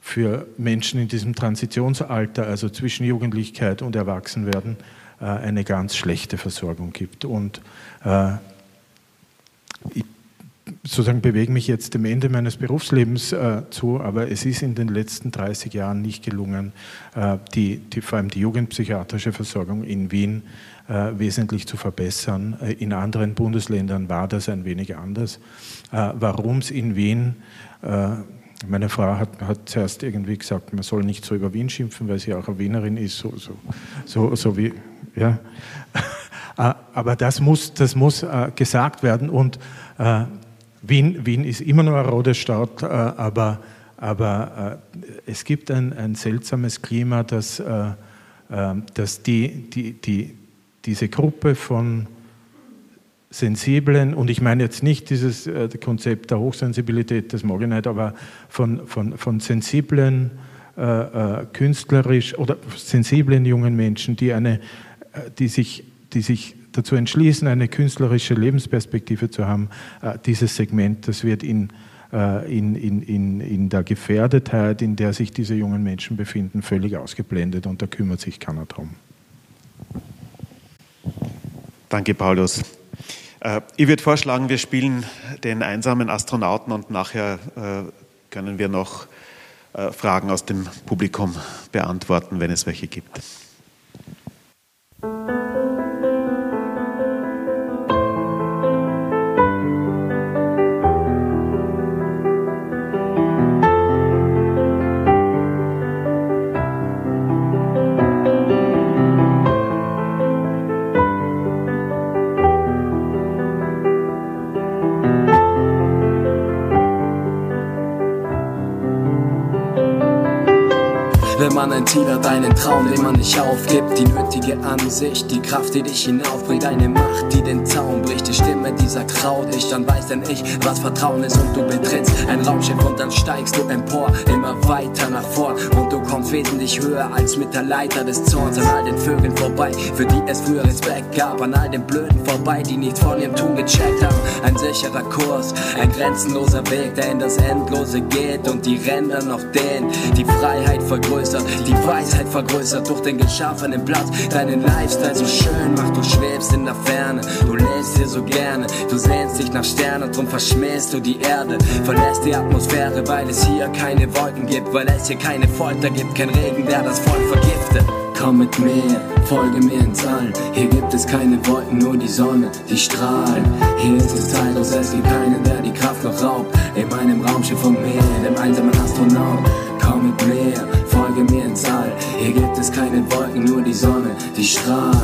für Menschen in diesem Transitionsalter, also zwischen Jugendlichkeit und Erwachsenwerden, eine ganz schlechte Versorgung gibt. Und ich sozusagen bewege mich jetzt dem Ende meines Berufslebens äh, zu, aber es ist in den letzten 30 Jahren nicht gelungen, äh, die, die, vor allem die jugendpsychiatrische Versorgung in Wien äh, wesentlich zu verbessern. Äh, in anderen Bundesländern war das ein wenig anders. Äh, Warum es in Wien äh, meine Frau hat, hat, zuerst irgendwie gesagt, man soll nicht so über Wien schimpfen, weil sie auch eine Wienerin ist, so, so, so, so wie, ja. Aber das muss, das muss gesagt werden und Wien, Wien ist immer noch eine rote Stadt, äh, aber, aber äh, es gibt ein, ein seltsames Klima, dass, äh, dass die, die, die, diese Gruppe von sensiblen, und ich meine jetzt nicht dieses Konzept der Hochsensibilität, das mag ich nicht, aber von, von, von sensiblen, äh, künstlerisch oder sensiblen jungen Menschen, die, eine, die, sich, die sich dazu entschließen, eine künstlerische Lebensperspektive zu haben, äh, dieses Segment, das wird in, äh, in, in, in, in der Gefährdetheit, in der sich diese jungen Menschen befinden, völlig ausgeblendet und da kümmert sich keiner drum. Danke, Paulus. Äh, ich würde vorschlagen, wir spielen den einsamen Astronauten und nachher können wir noch Fragen aus dem Publikum beantworten, wenn es welche gibt. Hat, einen Traum, den man nicht aufgibt. Die nötige Ansicht, die Kraft, die dich hinaufbringt, eine Macht, die den Zaun bricht. Die Stimme, die sagt, trau dich, dann weiß denn ich, was Vertrauen ist und du betrittst ein Raumschiff und dann steigst du empor, immer weiter nach vorn und du kommst wesentlich höher als mit der Leiter des Zorns an all den Vögeln vorbei, für die es früher Respekt gab, an all den Blöden vorbei, die nichts von ihrem Tun gecheckt haben. Ein sicherer Kurs, ein grenzenloser Weg, der in das Endlose geht und die Ränder noch dehnt. Die Freiheit vergrößert, die Weisheit vergrößert durch den geschaffenen Platz. Deinen Lifestyle so schön macht, du schwebst in der Ferne, du lebst hier so gerne, du sehnst dich nach Sternen, drum verschmähst du die Erde, verlässt die Atmosphäre, weil es hier keine Wolken gibt, weil es hier keine Folter gibt, kein Regen, der das Volk vergiftet. Komm mit mir, folge mir ins All. Hier gibt es keine Wolken, nur die Sonne, die strahlt. Hier ist es zeitlos, es gibt keinen, der die Kraft noch raubt. In meinem Raumschiff von mir, dem einsamen Astronaut. Komm mit mir, folge mir ins All. Hier gibt es keine Wolken, nur die Sonne, die strahlt.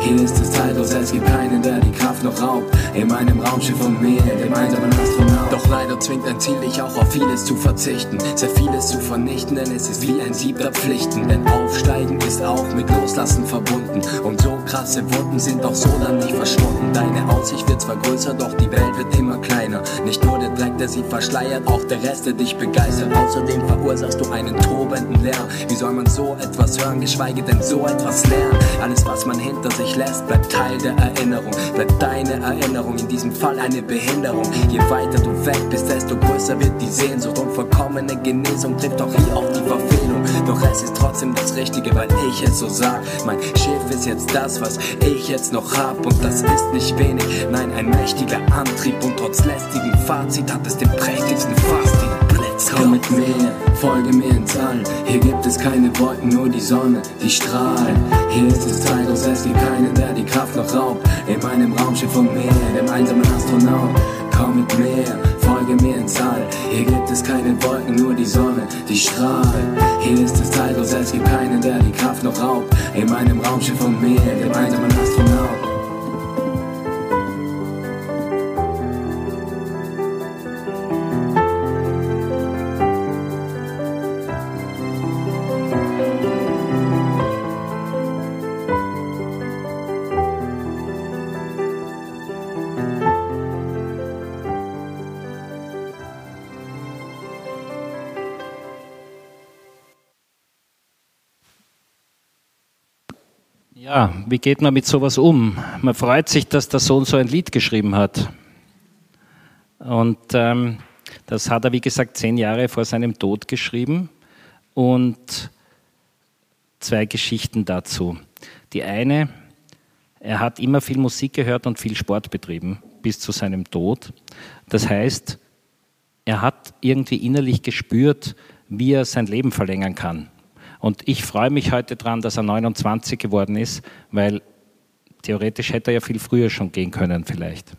Hier ist es zeitlos, es gibt keinen, der die Kraft noch raubt. In meinem Raumschiff von mir, dem einsamen Astronaut. Doch leider zwingt ein Ziel dich auch auf vieles zu verzichten. Sehr vieles zu vernichten, denn es ist wie ein Sieb der Pflichten. Denn Aufsteigen ist auch mit Loslassen verbunden. Und so krasse Wunden sind auch so dann nicht verschwunden. Deine Aussicht wird zwar größer, doch die Welt wird immer kleiner. Nicht nur der Dreck, der sie verschleiert, auch der Rest, der dich begeistert. Außerdem verursachst du einen tobenden Lärm. Wie soll man so etwas hören, geschweige denn so etwas lernen? Alles, was man hinter sich lässt, bleibt Teil der Erinnerung. Bleibt deine Erinnerung, in diesem Fall eine Behinderung. Je weiter du weg bist, desto größer wird die Sehnsucht. Und vollkommene Genesung trifft auch hier auf die Verfehlung. Doch es ist trotzdem das Richtige, weil ich es so sag. Mein Schiff ist jetzt das, was ich jetzt noch hab. Und das ist nicht wenig, nein, ein mächtiger Antrieb. Und trotz lästigem Fazit hat es den prächtigsten Fast. Komm mit mir, folge mir ins All. Hier gibt es keine Wolken, nur die Sonne, die strahlt. Hier ist es zeitlos, es gibt keinen, der die Kraft noch raubt. In meinem Raumschiff von mir, dem einsamen Astronaut. Komm mit mir, folge mir ins All. Hier gibt es keine Wolken, nur die Sonne, die strahlt. Hier ist es zeitlos, es gibt keinen, der die Kraft noch raubt. In meinem Raumschiff von mir, dem einsamen Astronaut. Wie geht man mit sowas um? Man freut sich, dass der Sohn so ein Lied geschrieben hat. Und ähm, das hat er, wie gesagt, zehn Jahre vor seinem Tod geschrieben. Und zwei Geschichten dazu. Die eine, er hat immer viel Musik gehört und viel Sport betrieben bis zu seinem Tod. Das heißt, er hat irgendwie innerlich gespürt, wie er sein Leben verlängern kann. Und ich freue mich heute daran, dass er 29 geworden ist, weil theoretisch hätte er ja viel früher schon gehen können vielleicht.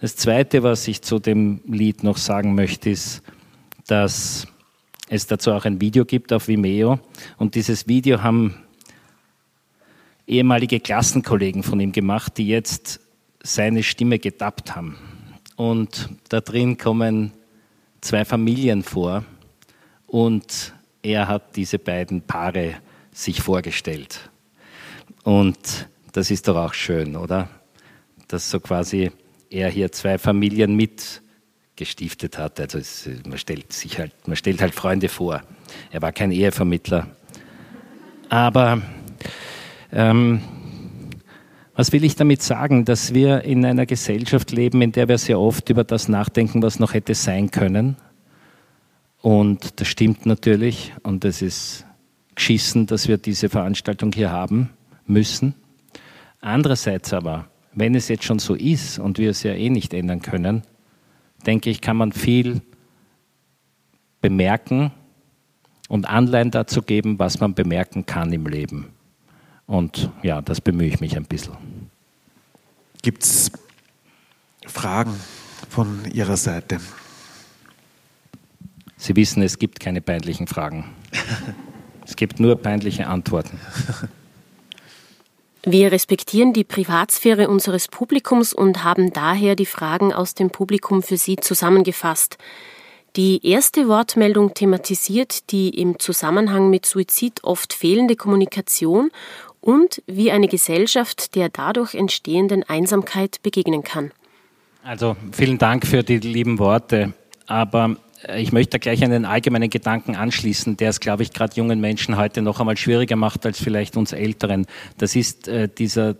Das Zweite, was ich zu dem Lied noch sagen möchte, ist, dass es dazu auch ein Video gibt auf Vimeo. Und dieses Video haben ehemalige Klassenkollegen von ihm gemacht, die jetzt seine Stimme getappt haben. Und da drin kommen zwei Familien vor und er hat diese beiden Paare sich vorgestellt. Und das ist doch auch schön, oder? Dass so quasi er hier zwei Familien mitgestiftet hat. Also es, man, stellt sich halt, man stellt halt Freunde vor. Er war kein Ehevermittler. Aber ähm, was will ich damit sagen? Dass wir in einer Gesellschaft leben, in der wir sehr oft über das nachdenken, was noch hätte sein können und das stimmt natürlich und es ist geschissen, dass wir diese Veranstaltung hier haben müssen. Andererseits aber, wenn es jetzt schon so ist und wir es ja eh nicht ändern können, denke ich, kann man viel bemerken und Anleihen dazu geben, was man bemerken kann im Leben. Und ja, das bemühe ich mich ein bisschen. Gibt es Fragen von Ihrer Seite? Sie wissen, es gibt keine peinlichen Fragen. Es gibt nur peinliche Antworten. Wir respektieren die Privatsphäre unseres Publikums und haben daher die Fragen aus dem Publikum für Sie zusammengefasst. Die erste Wortmeldung thematisiert die im Zusammenhang mit Suizid oft fehlende Kommunikation und wie eine Gesellschaft der dadurch entstehenden Einsamkeit begegnen kann. Also vielen Dank für die lieben Worte, aber ich möchte gleich einen allgemeinen Gedanken anschließen, der es, glaube ich, gerade jungen Menschen heute noch einmal schwieriger macht als vielleicht uns Älteren. Das ist äh, dieser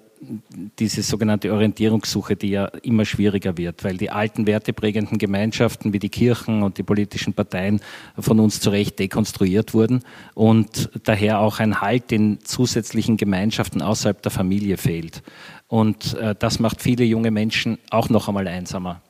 diese sogenannte Orientierungssuche, die ja immer schwieriger wird, weil die alten werteprägenden Gemeinschaften wie die Kirchen und die politischen Parteien von uns zu Recht dekonstruiert wurden und daher auch ein Halt in zusätzlichen Gemeinschaften außerhalb der Familie fehlt. Und äh, das macht viele junge Menschen auch noch einmal einsamer.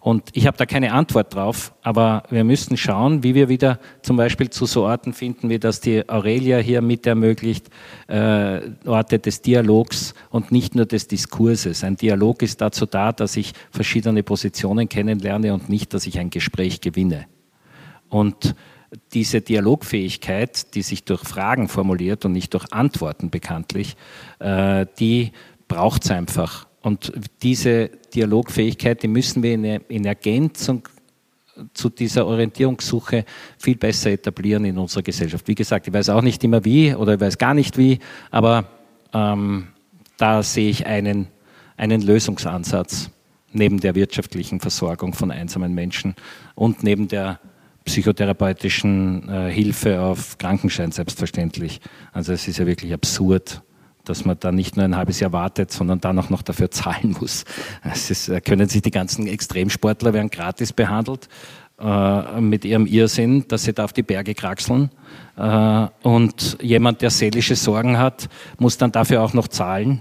Und ich habe da keine Antwort drauf, aber wir müssten schauen, wie wir wieder zum Beispiel zu so Orten finden, wie das die Aurelia hier mit ermöglicht, äh, Orte des Dialogs und nicht nur des Diskurses. Ein Dialog ist dazu da, dass ich verschiedene Positionen kennenlerne und nicht, dass ich ein Gespräch gewinne. Und diese Dialogfähigkeit, die sich durch Fragen formuliert und nicht durch Antworten bekanntlich, äh, die braucht es einfach. Und diese Dialogfähigkeit, die müssen wir in, Ergänzung zu dieser Orientierungssuche viel besser etablieren in unserer Gesellschaft. Wie gesagt, ich weiß auch nicht immer wie oder ich weiß gar nicht wie, aber ähm, da sehe ich einen, einen Lösungsansatz neben der wirtschaftlichen Versorgung von einsamen Menschen und neben der psychotherapeutischen äh, Hilfe auf Krankenschein selbstverständlich. Also es ist ja wirklich absurd, dass man da nicht nur ein halbes Jahr wartet, sondern dann auch noch dafür zahlen muss. Es ist, äh, können sich die ganzen Extremsportler werden gratis behandelt äh, mit ihrem Irrsinn, dass sie da auf die Berge kraxeln. Äh, und jemand, der seelische Sorgen hat, muss dann dafür auch noch zahlen.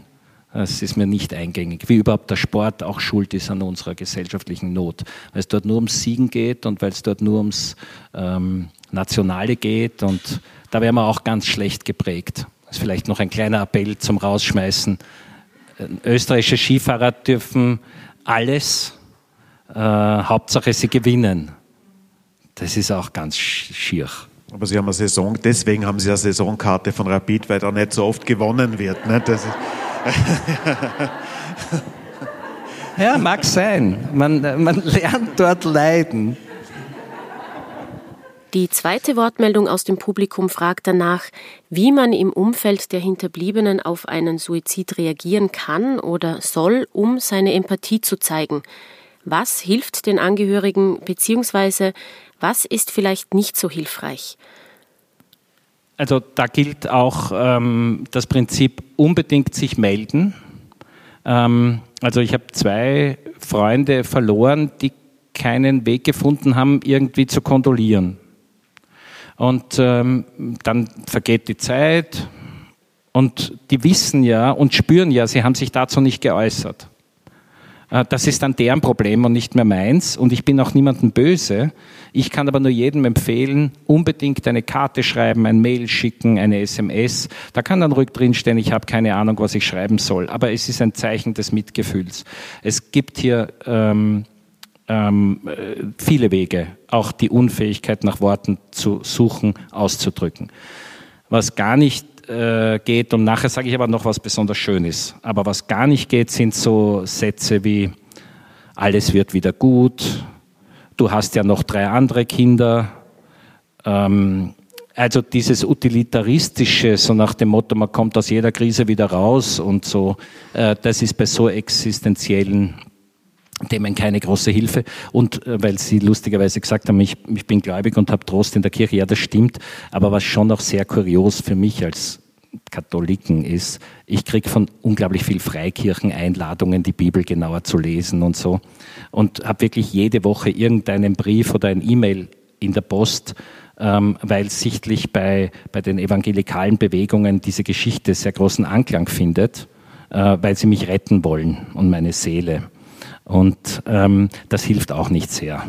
Es ist mir nicht eingängig, wie überhaupt der Sport auch schuld ist an unserer gesellschaftlichen Not. Weil es dort nur ums Siegen geht und weil es dort nur ums ähm, Nationale geht und da wären wir auch ganz schlecht geprägt. Das ist vielleicht noch ein kleiner Appell zum Rausschmeißen. Österreichische Skifahrer dürfen alles, äh, Hauptsache sie gewinnen. Das ist auch ganz schier. Aber Sie haben eine Saison, deswegen haben Sie eine Saisonkarte von Rapid, weil da nicht so oft gewonnen wird. Ne? ja, mag sein. Man, man lernt dort leiden. Die zweite Wortmeldung aus dem Publikum fragt danach, wie man im Umfeld der Hinterbliebenen auf einen Suizid reagieren kann oder soll, um seine Empathie zu zeigen. Was hilft den Angehörigen bzw. was ist vielleicht nicht so hilfreich? Also da gilt auch ähm, das Prinzip unbedingt sich melden. Ähm, also ich habe zwei Freunde verloren, die keinen Weg gefunden haben, irgendwie zu kondolieren. Und ähm, dann vergeht die Zeit und die wissen ja und spüren ja, sie haben sich dazu nicht geäußert. Äh, das ist dann deren Problem und nicht mehr meins. Und ich bin auch niemandem böse. Ich kann aber nur jedem empfehlen, unbedingt eine Karte schreiben, ein Mail schicken, eine SMS. Da kann dann ruhig drinstehen, ich habe keine Ahnung, was ich schreiben soll. Aber es ist ein Zeichen des Mitgefühls. Es gibt hier ähm, ähm, viele Wege, auch die Unfähigkeit nach Worten zu suchen, auszudrücken. Was gar nicht äh, geht, und nachher sage ich aber noch was besonders Schönes, aber was gar nicht geht, sind so Sätze wie, alles wird wieder gut, du hast ja noch drei andere Kinder. Ähm, also dieses Utilitaristische, so nach dem Motto, man kommt aus jeder Krise wieder raus und so, äh, das ist bei so existenziellen Themen keine große Hilfe. Und äh, weil Sie lustigerweise gesagt haben, ich, ich bin gläubig und habe Trost in der Kirche, ja, das stimmt. Aber was schon auch sehr kurios für mich als Katholiken ist, ich kriege von unglaublich viel Freikirchen Einladungen, die Bibel genauer zu lesen und so. Und habe wirklich jede Woche irgendeinen Brief oder ein E-Mail in der Post, ähm, weil sichtlich bei, bei den evangelikalen Bewegungen diese Geschichte sehr großen Anklang findet, äh, weil sie mich retten wollen und meine Seele. Und ähm, das hilft auch nicht sehr.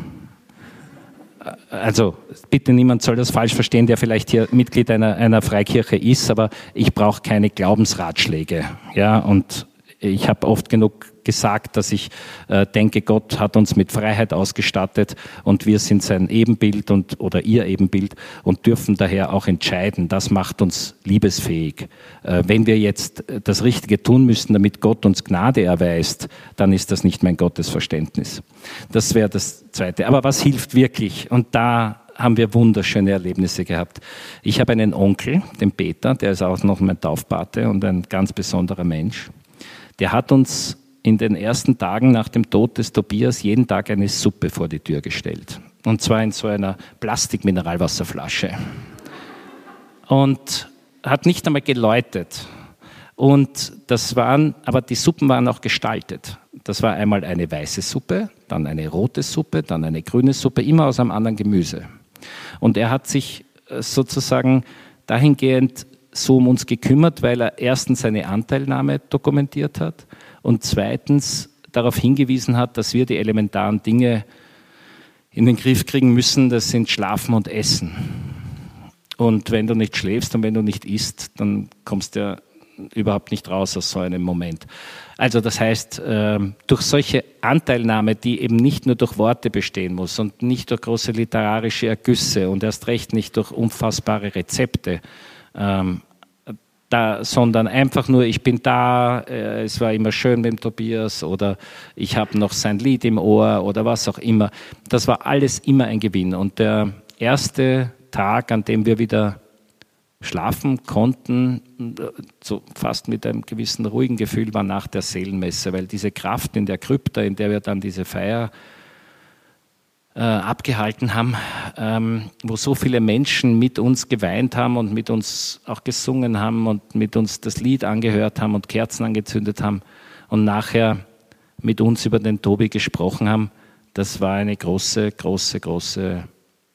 Also bitte niemand soll das falsch verstehen, der vielleicht hier Mitglied einer, einer Freikirche ist, aber ich brauche keine Glaubensratschläge. Ja, und ich habe oft genug gesagt, dass ich äh, denke, Gott hat uns mit Freiheit ausgestattet und wir sind sein Ebenbild und, oder ihr Ebenbild und dürfen daher auch entscheiden. Das macht uns liebesfähig. Äh, wenn wir jetzt das Richtige tun müssen, damit Gott uns Gnade erweist, dann ist das nicht mein Gottesverständnis. Das wäre das Zweite. Aber was hilft wirklich? Und da haben wir wunderschöne Erlebnisse gehabt. Ich habe einen Onkel, den Peter, der ist auch noch mein Taufpate und ein ganz besonderer Mensch. Der hat uns in den ersten Tagen nach dem Tod des Tobias jeden Tag eine Suppe vor die Tür gestellt. Und zwar in so einer Plastikmineralwasserflasche. Und hat nicht einmal geläutet. Und das waren, aber die Suppen waren auch gestaltet. Das war einmal eine weiße Suppe, dann eine rote Suppe, dann eine grüne Suppe, immer aus einem anderen Gemüse. Und er hat sich äh, sozusagen dahingehend so um uns gekümmert, weil er erstens seine Anteilnahme dokumentiert hat und zweitens darauf hingewiesen hat, dass wir die elementaren Dinge in den Griff kriegen müssen, das sind Schlafen und Essen. Und wenn du nicht schläfst und wenn du nicht isst, dann kommst du ja überhaupt nicht raus aus so einem Moment. Also das heißt, ähm, durch solche Anteilnahme, die eben nicht nur durch Worte bestehen muss und nicht durch große literarische Ergüsse und erst recht nicht durch unfassbare Rezepte, ähm, da, sondern einfach nur, ich bin da, äh, es war immer schön mit dem Tobias oder ich habe noch sein Lied im Ohr oder was auch immer. Das war alles immer ein Gewinn. Und der erste Tag, an dem wir wieder schlafen konnten, so fast mit einem gewissen ruhigen Gefühl, war nach der Seelenmesse, weil diese Kraft in der Krypta, in der wir dann diese Feier äh, abgehalten haben, ähm, wo so viele Menschen mit uns geweint haben und mit uns auch gesungen haben und mit uns das Lied angehört haben und Kerzen angezündet haben und nachher mit uns über den Tobi gesprochen haben, das war eine große, große, große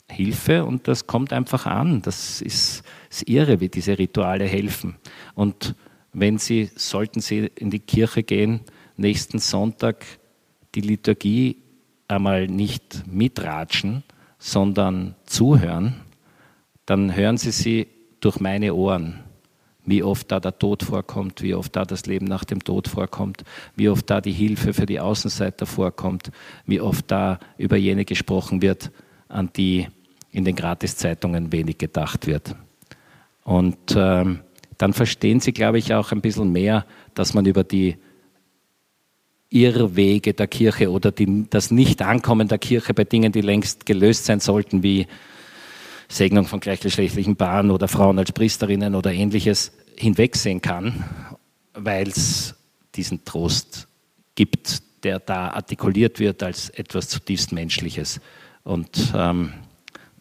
Hilfe und das kommt einfach an. Das ist, ist irre, wie diese Rituale helfen. Und wenn Sie, sollten Sie in die Kirche gehen, nächsten Sonntag die Liturgie einmal nicht mitratschen, sondern zuhören, dann hören Sie sie durch meine Ohren, wie oft da der Tod vorkommt, wie oft da das Leben nach dem Tod vorkommt, wie oft da die Hilfe für die Außenseiter vorkommt, wie oft da über jene gesprochen wird, an die in den Gratiszeitungen wenig gedacht wird. Und ähm, dann verstehen Sie, glaube ich, auch ein bisschen mehr, dass man über die Irrwege der Kirche oder die, das Nicht-Ankommen der Kirche bei Dingen, die längst gelöst sein sollten, wie Segnung von gleichgeschlechtlichen Paaren oder Frauen als Priesterinnen oder ähnliches, hinwegsehen kann, weil es diesen Trost gibt, der da artikuliert wird als etwas zutiefst Menschliches. Und ähm,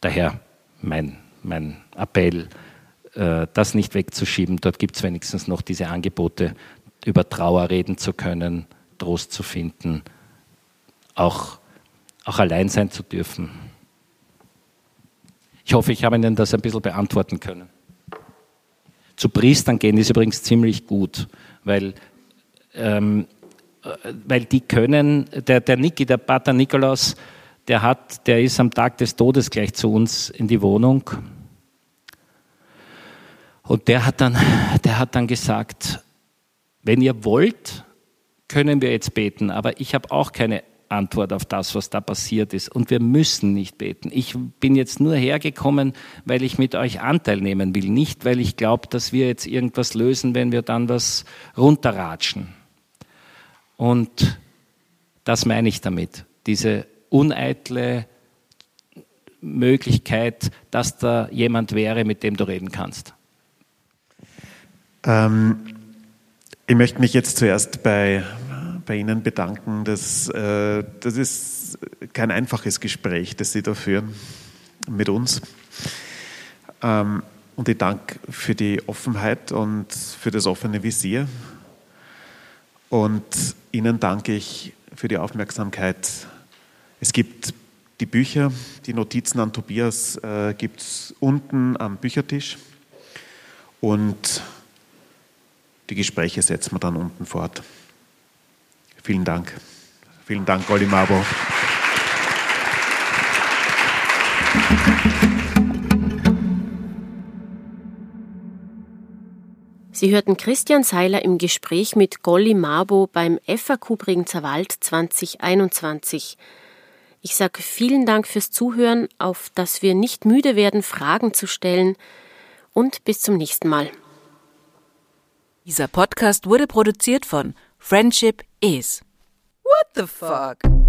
Daher mein, mein Appell, äh, das nicht wegzuschieben. Dort gibt es wenigstens noch diese Angebote, über Trauer reden zu können, Trost zu finden, auch, auch allein sein zu dürfen. Ich hoffe, ich habe Ihnen das ein bisschen beantworten können. Zu Priestern gehen ist übrigens ziemlich gut, weil, ähm, äh, weil die können, der, der Niki, der Pater Nikolaus, der, hat, der ist am Tag des Todes gleich zu uns in die Wohnung. Und der hat dann, der hat dann gesagt, wenn ihr wollt, können wir jetzt beten, aber ich habe auch keine Antwort auf das, was da passiert ist. Und wir müssen nicht beten. Ich bin jetzt nur hergekommen, weil ich mit euch Anteil nehmen will, nicht weil ich glaube, dass wir jetzt irgendwas lösen, wenn wir dann was runterratschen. Und das meine ich damit, diese uneitle Möglichkeit, dass da jemand wäre, mit dem du reden kannst? Ähm, ich möchte mich jetzt zuerst bei, bei Ihnen bedanken. Das, äh, das ist kein einfaches Gespräch, das Sie da führen mit uns. Ähm, und ich danke für die Offenheit und für das offene Visier. Und Ihnen danke ich für die Aufmerksamkeit es gibt die Bücher, die Notizen an Tobias äh, gibt es unten am Büchertisch und die Gespräche setzen wir dann unten fort. Vielen Dank. Vielen Dank, Olli Mabo. Sie hörten Christian Seiler im Gespräch mit Golly Mabo beim FAQ Bregenzer Wald 2021. Ich sage vielen Dank fürs Zuhören, auf dass wir nicht müde werden, Fragen zu stellen und bis zum nächsten Mal. Dieser Podcast wurde produziert von Friendship Is. What the fuck?